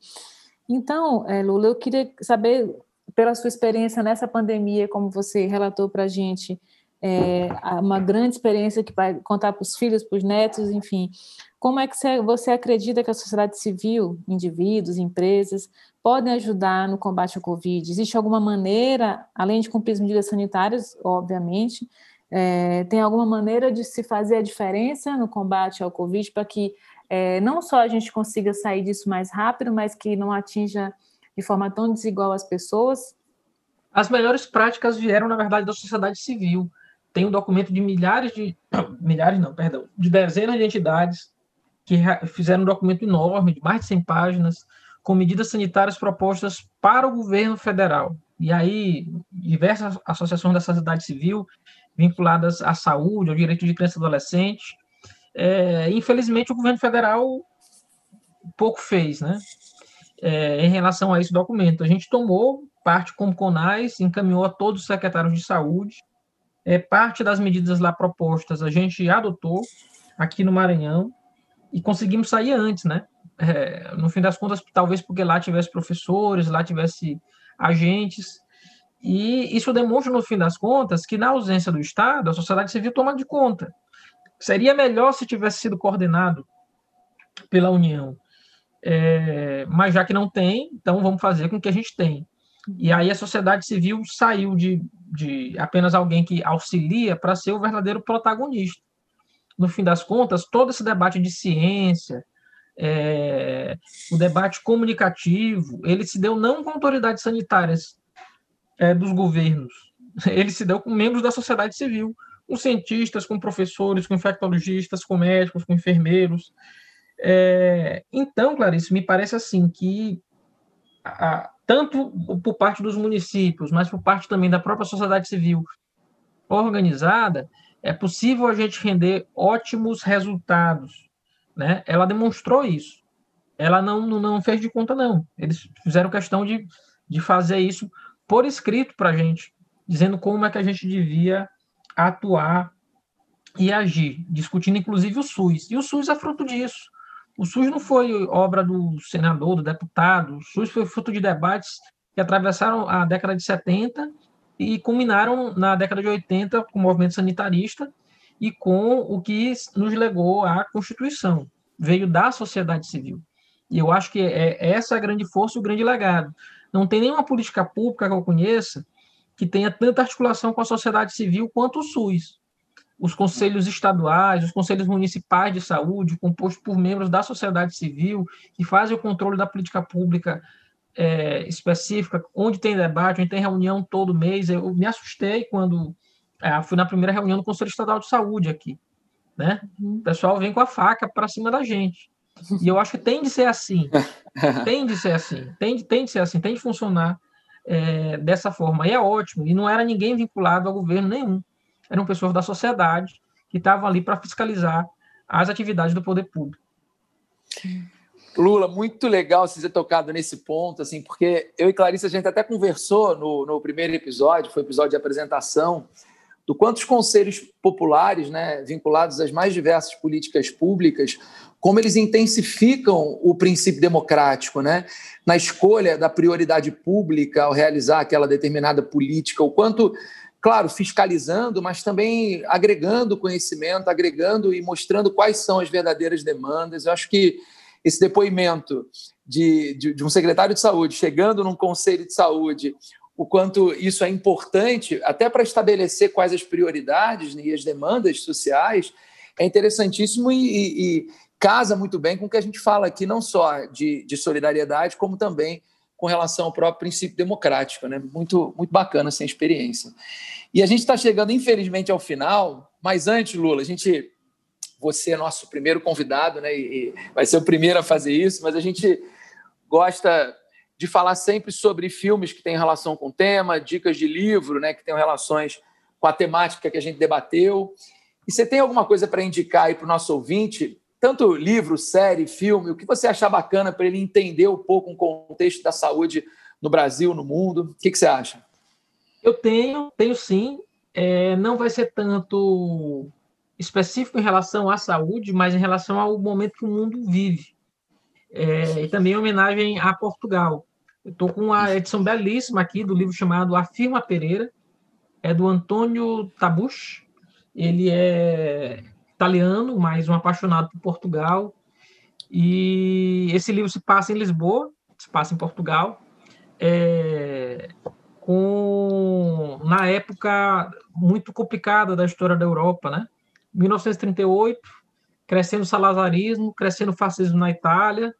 Então, é, Lula, eu queria saber, pela sua experiência nessa pandemia, como você relatou para a gente, é, uma grande experiência que vai contar para os filhos, para os netos, enfim. Como é que você acredita que a sociedade civil, indivíduos, empresas, podem ajudar no combate ao Covid? Existe alguma maneira, além de cumprir as medidas sanitárias, obviamente, é, tem alguma maneira de se fazer a diferença no combate ao Covid para que é, não só a gente consiga sair disso mais rápido, mas que não atinja de forma tão desigual as pessoas? As melhores práticas vieram, na verdade, da sociedade civil. Tem um documento de milhares de. milhares, não, perdão, de dezenas de entidades que fizeram um documento enorme, de mais de 100 páginas, com medidas sanitárias propostas para o governo federal. E aí, diversas associações da sociedade civil vinculadas à saúde, ao direito de criança e adolescente. É, infelizmente, o governo federal pouco fez, né? É, em relação a esse documento. A gente tomou parte como CONAS, encaminhou a todos os secretários de saúde. É, parte das medidas lá propostas a gente adotou aqui no Maranhão e conseguimos sair antes, né? É, no fim das contas, talvez porque lá tivesse professores, lá tivesse agentes, e isso demonstra, no fim das contas, que na ausência do Estado, a sociedade civil toma de conta. Seria melhor se tivesse sido coordenado pela União. É, mas já que não tem, então vamos fazer com o que a gente tem. E aí a sociedade civil saiu de, de apenas alguém que auxilia para ser o verdadeiro protagonista no fim das contas, todo esse debate de ciência, é, o debate comunicativo, ele se deu não com autoridades sanitárias é, dos governos, ele se deu com membros da sociedade civil, com cientistas, com professores, com infectologistas, com médicos, com enfermeiros. É, então, Clarice, me parece assim que tanto por parte dos municípios, mas por parte também da própria sociedade civil organizada, é possível a gente render ótimos resultados. Né? Ela demonstrou isso. Ela não, não fez de conta, não. Eles fizeram questão de, de fazer isso por escrito para a gente, dizendo como é que a gente devia atuar e agir, discutindo inclusive o SUS. E o SUS é fruto disso. O SUS não foi obra do senador, do deputado, o SUS foi fruto de debates que atravessaram a década de 70 e culminaram na década de 80 com o movimento sanitarista e com o que nos legou à Constituição. Veio da sociedade civil. E eu acho que é, é essa a grande força e o grande legado. Não tem nenhuma política pública que eu conheça que tenha tanta articulação com a sociedade civil quanto o SUS. Os conselhos estaduais, os conselhos municipais de saúde, compostos por membros da sociedade civil, que fazem o controle da política pública é, específica, onde tem debate, onde tem reunião todo mês. Eu me assustei quando é, fui na primeira reunião do Conselho Estadual de Saúde aqui. Né? Uhum. O pessoal vem com a faca para cima da gente. E eu acho que tem de ser assim. tem de ser assim. Tem de, tem de ser assim. Tem de funcionar é, dessa forma. E é ótimo. E não era ninguém vinculado ao governo nenhum. Eram pessoas da sociedade que estavam ali para fiscalizar as atividades do poder público. Lula, muito legal você ter tocado nesse ponto, assim, porque eu e Clarice a gente até conversou no, no primeiro episódio, foi o episódio de apresentação, do quantos conselhos populares, né, vinculados às mais diversas políticas públicas, como eles intensificam o princípio democrático, né, na escolha da prioridade pública ao realizar aquela determinada política, o quanto claro, fiscalizando, mas também agregando conhecimento, agregando e mostrando quais são as verdadeiras demandas. Eu acho que esse depoimento de, de, de, um secretário de saúde chegando num conselho de saúde, o quanto isso é importante, até para estabelecer quais as prioridades né, e as demandas sociais, é interessantíssimo e, e, e, casa muito bem com o que a gente fala aqui, não só de, de solidariedade, como também com relação ao próprio princípio democrático. Né? Muito, muito bacana essa experiência. E a gente está chegando, infelizmente, ao final, mas antes, Lula, a gente você é nosso primeiro convidado, né? E, vai ser o primeiro a fazer isso, mas a gente gosta de falar sempre sobre filmes que têm relação com o tema, dicas de livro, né? Que têm relações com a temática que a gente debateu. E você tem alguma coisa para indicar aí para o nosso ouvinte? Tanto livro, série, filme, o que você achar bacana para ele entender um pouco o contexto da saúde no Brasil, no mundo? O que, que você acha? Eu tenho, tenho sim. É, não vai ser tanto específico em relação à saúde, mas em relação ao momento que o mundo vive. É, e também em homenagem a Portugal. Eu estou com uma edição belíssima aqui do livro chamado Afirma Pereira, é do Antônio Tabucci. Ele é italiano, mas um apaixonado por Portugal. E esse livro se passa em Lisboa, se passa em Portugal, é, com na época muito complicada da história da Europa, né? 1938, crescendo o salazarismo, crescendo o fascismo na Itália,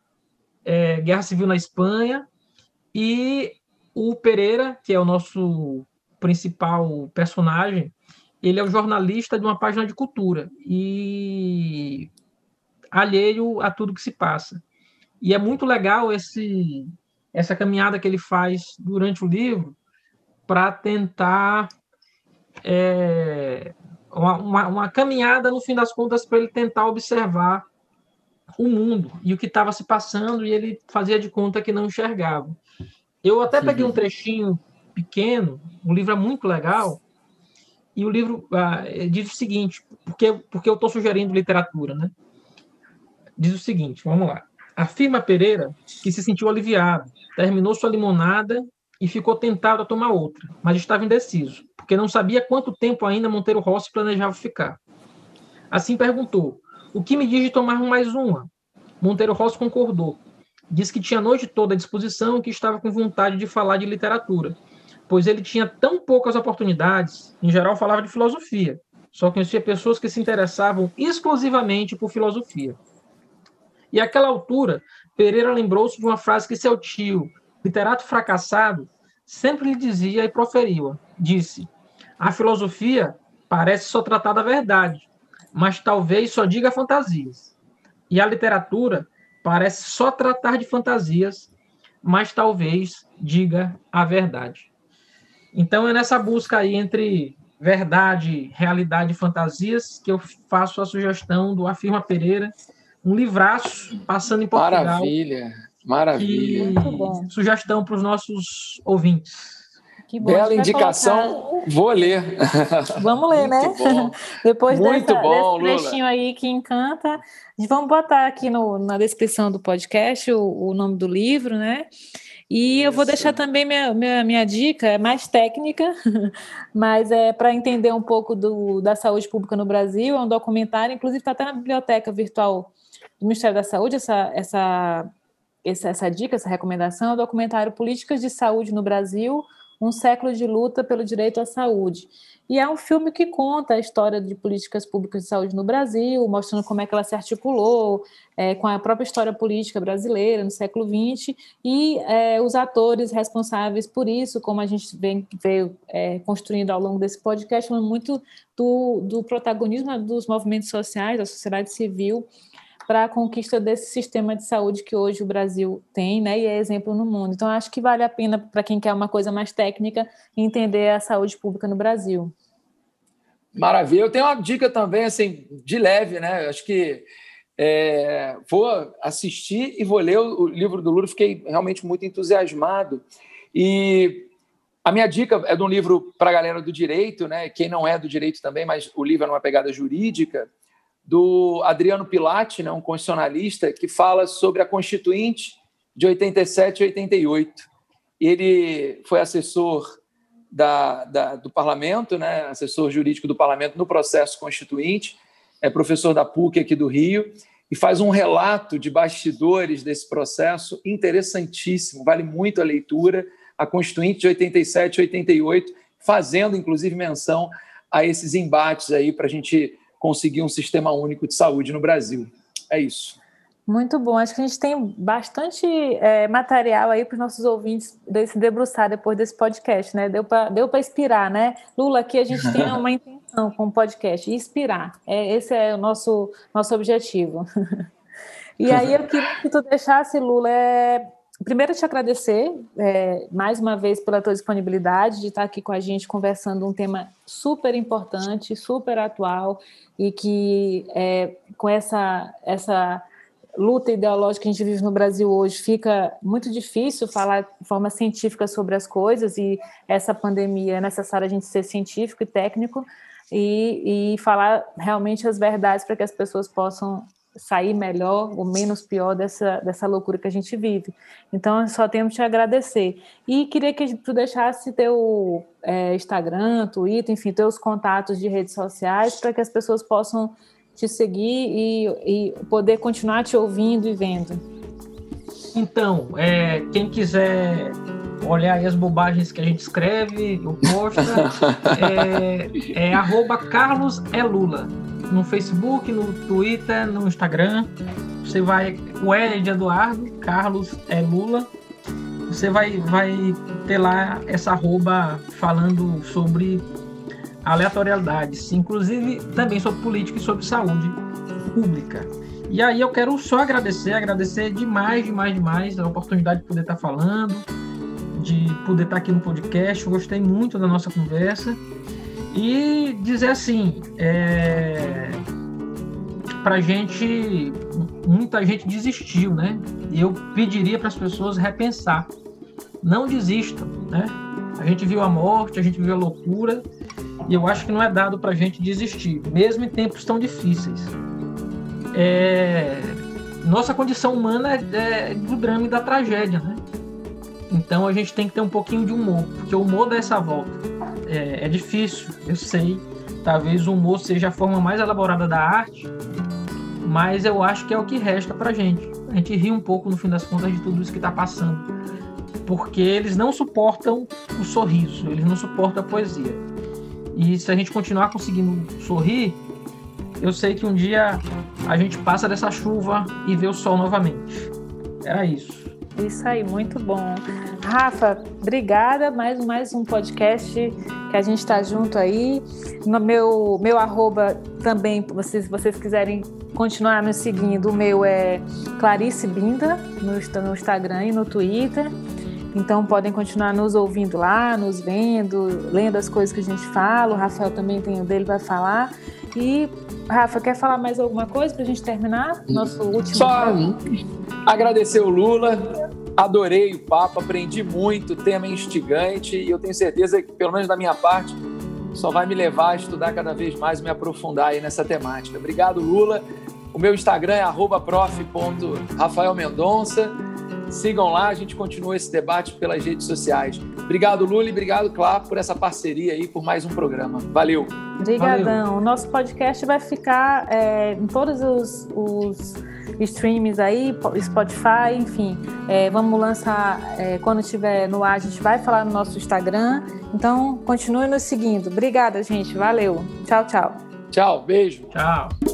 é, guerra civil na Espanha e o Pereira, que é o nosso principal personagem, ele é o jornalista de uma página de cultura e alheio a tudo que se passa. E é muito legal esse essa caminhada que ele faz durante o livro para tentar é, uma, uma, caminhada no fim das contas para ele tentar observar o mundo e o que estava se passando e ele fazia de conta que não enxergava. Eu até peguei um trechinho pequeno, um livro é muito legal, e o livro ah, diz o seguinte, porque, porque eu estou sugerindo literatura, né? Diz o seguinte, vamos lá. Afirma Pereira que se sentiu aliviado, terminou sua limonada e ficou tentado a tomar outra, mas estava indeciso, porque não sabia quanto tempo ainda Monteiro Rossi planejava ficar. Assim perguntou: O que me diz de tomar mais uma? Monteiro Rossi concordou. Disse que tinha a noite toda à disposição e que estava com vontade de falar de literatura, pois ele tinha tão poucas oportunidades, em geral falava de filosofia, só conhecia pessoas que se interessavam exclusivamente por filosofia. E àquela altura, Pereira lembrou-se de uma frase que seu tio, literato fracassado, sempre lhe dizia e proferiu. Disse: A filosofia parece só tratar da verdade, mas talvez só diga fantasias. E a literatura parece só tratar de fantasias, mas talvez diga a verdade. Então é nessa busca aí entre verdade, realidade e fantasias que eu faço a sugestão do Afirma Pereira, um livraço passando em Portugal. Maravilha, maravilha. sugestão para os nossos ouvintes. Que bom, Bela indicação, colocar... vou ler. Vamos ler, né? Depois Muito dessa, bom, desse trechinho Lula. aí que encanta, vamos botar aqui no, na descrição do podcast o, o nome do livro, né? E Isso. eu vou deixar também minha, minha, minha dica, é mais técnica, mas é para entender um pouco do, da saúde pública no Brasil. É um documentário, inclusive está até na biblioteca virtual do Ministério da Saúde, essa, essa, essa, essa dica, essa recomendação é o documentário Políticas de Saúde no Brasil, um século de luta pelo direito à saúde. E é um filme que conta a história de políticas públicas de saúde no Brasil, mostrando como é que ela se articulou é, com a própria história política brasileira no século XX e é, os atores responsáveis por isso, como a gente vem, veio é, construindo ao longo desse podcast, falando muito do, do protagonismo dos movimentos sociais, da sociedade civil para a conquista desse sistema de saúde que hoje o Brasil tem, né, e é exemplo no mundo. Então, acho que vale a pena para quem quer uma coisa mais técnica entender a saúde pública no Brasil. Maravilha. Eu tenho uma dica também, assim, de leve, né? Acho que é, vou assistir e vou ler o, livro do Lula. Fiquei realmente muito entusiasmado. E a minha dica é de um livro para a galera do direito, né? Quem não é do direito também, mas o livro é numa pegada jurídica do Adriano Pilati, né, um constitucionalista, que fala sobre a Constituinte de 87 e 88. Ele foi assessor da, da, do parlamento, né, assessor jurídico do parlamento no processo constituinte, é professor da PUC aqui do Rio, e faz um relato de bastidores desse processo interessantíssimo, vale muito a leitura, a Constituinte de 87 e 88, fazendo inclusive menção a esses embates aí para a gente conseguir um sistema único de saúde no Brasil. É isso. Muito bom. Acho que a gente tem bastante é, material aí para os nossos ouvintes se debruçar depois desse podcast, né? Deu para deu inspirar, né? Lula, aqui a gente tem uma intenção com o podcast, inspirar. É, esse é o nosso, nosso objetivo. e aí eu queria que tu deixasse, Lula, é, primeiro te agradecer é, mais uma vez pela tua disponibilidade de estar aqui com a gente conversando um tema super importante, super atual e que é, com essa, essa luta ideológica que a gente vive no Brasil hoje fica muito difícil falar de forma científica sobre as coisas e essa pandemia é necessário a gente ser científico e técnico e, e falar realmente as verdades para que as pessoas possam sair melhor ou menos pior dessa, dessa loucura que a gente vive. Então, só temos te agradecer. E queria que tu deixasse teu é, Instagram, Twitter, enfim, teus contatos de redes sociais para que as pessoas possam te seguir e, e poder continuar te ouvindo e vendo. Então, é, quem quiser olhar aí as bobagens que a gente escreve, ou posta, é, é arroba Carlos é Lula no Facebook, no Twitter, no Instagram. Você vai. O L é de Eduardo, Carlos é Lula. Você vai, vai ter lá essa arroba falando sobre aleatoriedades, inclusive também sobre política e sobre saúde pública. E aí eu quero só agradecer, agradecer demais, demais, demais a oportunidade de poder estar falando, de poder estar aqui no podcast. Gostei muito da nossa conversa. E dizer assim, é, para gente, muita gente desistiu, né? Eu pediria para as pessoas repensar, não desistam, né? A gente viu a morte, a gente viu a loucura, e eu acho que não é dado para a gente desistir, mesmo em tempos tão difíceis. É, nossa condição humana é, é do drama e da tragédia, né? Então a gente tem que ter um pouquinho de humor, porque o humor dá essa volta é, é difícil, eu sei. Talvez o humor seja a forma mais elaborada da arte, mas eu acho que é o que resta pra gente. A gente ri um pouco no fim das contas de tudo isso que tá passando. Porque eles não suportam o sorriso, eles não suportam a poesia. E se a gente continuar conseguindo sorrir, eu sei que um dia a gente passa dessa chuva e vê o sol novamente. Era isso. Isso aí, muito bom. Rafa, obrigada. Mais, mais um podcast que a gente está junto aí. No meu, meu arroba também, se vocês quiserem continuar me seguindo, o meu é Clarice Binda no, no Instagram e no Twitter. Então podem continuar nos ouvindo lá, nos vendo, lendo as coisas que a gente fala. O Rafael também tem o dele, vai falar. E, Rafa, quer falar mais alguma coisa para a gente terminar? Nosso último. Só agradecer o Lula, adorei o papo, aprendi muito, o tema é instigante e eu tenho certeza que, pelo menos da minha parte, só vai me levar a estudar cada vez mais e me aprofundar aí nessa temática. Obrigado, Lula. O meu Instagram é prof.rafaelmendonça. Sigam lá, a gente continua esse debate pelas redes sociais. Obrigado, Lula, e obrigado, Clá, por essa parceria aí, por mais um programa. Valeu. Obrigadão. O nosso podcast vai ficar é, em todos os, os streams aí, Spotify, enfim. É, vamos lançar, é, quando estiver no ar, a gente vai falar no nosso Instagram. Então, continue nos seguindo. Obrigada, gente. Valeu. Tchau, tchau. Tchau, beijo. Tchau.